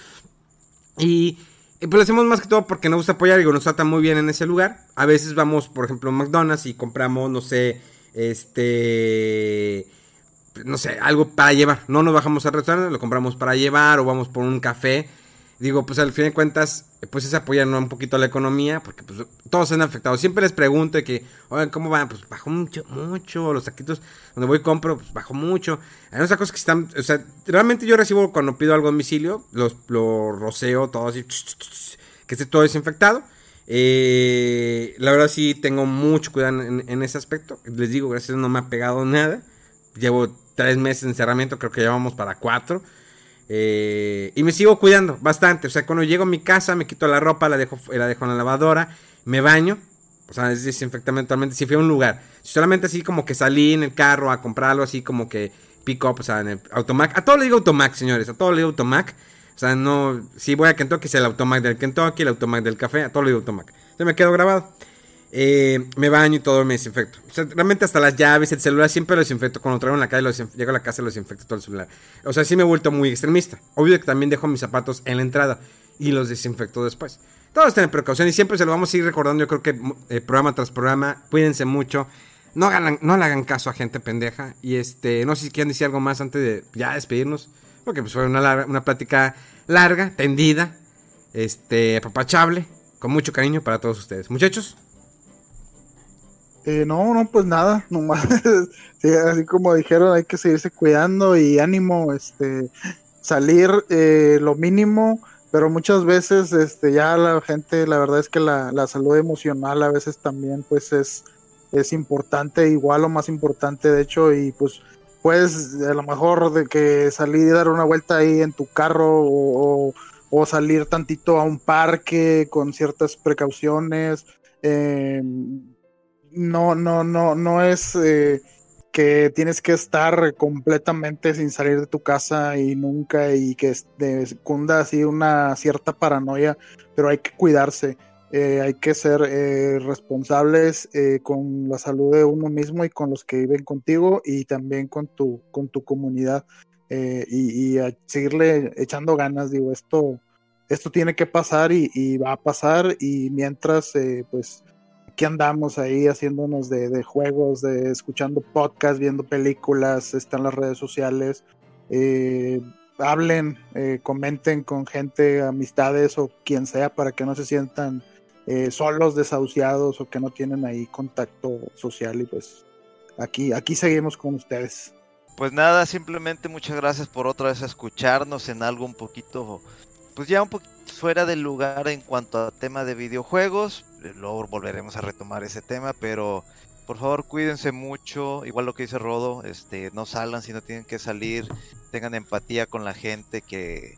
Y, pues lo hacemos más que todo porque nos gusta apoyar, digo, nos tratan muy bien en ese lugar. A veces vamos, por ejemplo, a McDonald's y compramos, no sé, este no sé, algo para llevar. No nos bajamos al restaurante, lo compramos para llevar o vamos por un café. Digo, pues al fin de cuentas, pues es apoyar un poquito la economía, porque pues todos se han afectado. Siempre les pregunto que, oigan, ¿cómo van? Pues bajó mucho, mucho. Los taquitos donde voy compro, pues bajó mucho. Hay unas cosas que están, o sea, realmente yo recibo cuando pido algo a domicilio, los, lo roceo todo así, que esté todo desinfectado. Eh, la verdad sí tengo mucho cuidado en, en, ese aspecto. Les digo, gracias no me ha pegado nada. Llevo tres meses de encerramiento, creo que ya vamos para cuatro. Eh, y me sigo cuidando bastante. O sea, cuando llego a mi casa, me quito la ropa, la dejo, la dejo en la lavadora, me baño. O sea, es desinfectamente totalmente. Si fui a un lugar, solamente así como que salí en el carro a comprar algo así como que pick o sea, en el Automac. A todo le digo Automac, señores, a todo le digo Automac. O sea, no, si voy a Kentucky es el Automac del Kentucky, el Automac del café, a todo le digo Automac. Se me quedo grabado. Eh, me baño y todo me desinfecto. Realmente hasta las llaves, el celular siempre lo desinfecto. Cuando traigo en la calle, llego a la casa lo desinfecto todo el celular. O sea, sí me he vuelto muy extremista. Obvio que también dejo mis zapatos en la entrada y los desinfecto después. Todos tienen precaución y siempre se lo vamos a ir recordando. Yo creo que eh, programa tras programa, cuídense mucho. No, hagan, no le hagan caso a gente pendeja. Y este, no sé si quieren decir algo más antes de ya despedirnos. Porque pues fue una, una plática larga, tendida, este, apapachable, con mucho cariño para todos ustedes. Muchachos. Eh, no, no, pues nada, (laughs) nomás, así como dijeron, hay que seguirse cuidando y ánimo, este, salir eh, lo mínimo, pero muchas veces, este, ya la gente, la verdad es que la, la, salud emocional a veces también, pues es, es importante, igual o más importante, de hecho, y pues puedes a lo mejor de que salir y dar una vuelta ahí en tu carro o, o salir tantito a un parque con ciertas precauciones. Eh, no, no, no, no es eh, que tienes que estar completamente sin salir de tu casa y nunca y que secunda así una cierta paranoia, pero hay que cuidarse. Eh, hay que ser eh, responsables con la salud de uno mismo y con los que viven contigo y también con tu, con tu comunidad y, y seguirle echando ganas. Digo, esto, esto tiene que pasar y, y va a pasar y mientras, pues, andamos ahí haciéndonos de, juegos, de escuchando podcasts, viendo películas, están las redes sociales. Eh, hablen, eh, comenten con gente, amistades o quien sea para que no se sientan eh, solos, desahuciados o que no tienen ahí contacto social y pues aquí, aquí seguimos con ustedes. Pues nada, simplemente muchas gracias por otra vez escucharnos en algo un poquito, pues ya un poquito fuera del lugar en cuanto a tema de videojuegos. Luego volveremos a retomar ese tema, pero por favor cuídense mucho. Igual lo que dice Rodo, este, no salgan si no tienen que salir. Tengan empatía con la gente que,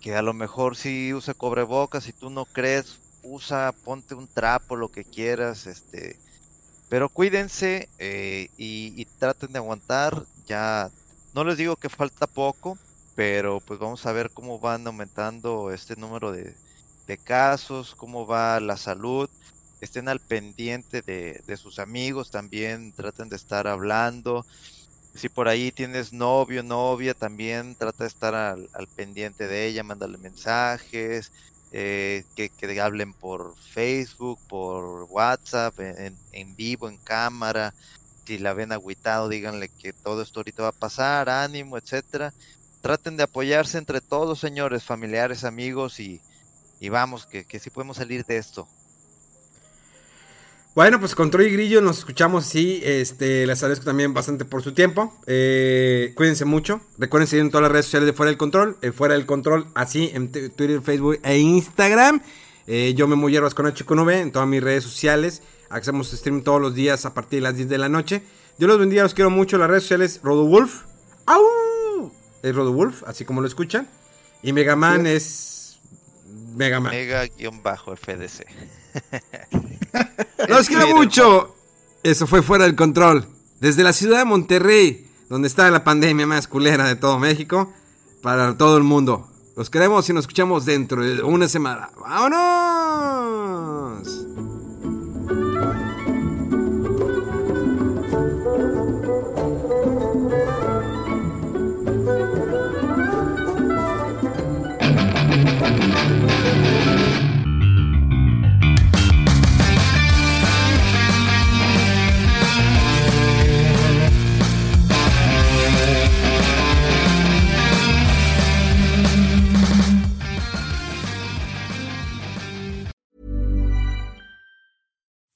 que a lo mejor si usa cobrebocas, si tú no crees, usa, ponte un trapo, lo que quieras, este. Pero cuídense eh, y, y traten de aguantar. Ya no les digo que falta poco, pero pues vamos a ver cómo van aumentando este número de, casos, cómo va la salud. Estén al pendiente de, sus amigos también, traten de estar hablando. Si por ahí tienes novio, novia, también trata de estar al, pendiente de ella, mándale mensajes, eh, que, que, hablen por Facebook, por WhatsApp, en, en, vivo, en cámara. Si la ven agüitado, díganle que todo esto ahorita va a pasar, ánimo, etcétera traten de apoyarse entre todos, señores, familiares, amigos, y, vamos, que, que sí podemos salir de esto. Bueno, pues con Troy Grillo nos escuchamos así. Este, les agradezco también bastante por su tiempo. Eh, cuídense mucho. Recuerden seguir en todas las redes sociales de Fuera del Control. Eh, fuera del Control, así en Twitter, Facebook e Instagram. Eh, yo me hierbas con H con V en todas mis redes sociales. Hacemos stream todos los días a partir de las 10 de la noche. Dios los bendiga, los quiero mucho. Las redes sociales, Rodowulf. ¡Au! Es Rodowulf, así como lo escuchan. Y Megaman es Megaman. Mega-FDC. Los quiero mucho. Eso fue fuera del control. Desde la ciudad de Monterrey, donde está la pandemia más culera de todo México, para todo el mundo. Los queremos y nos escuchamos dentro de una semana. ¡Vámonos!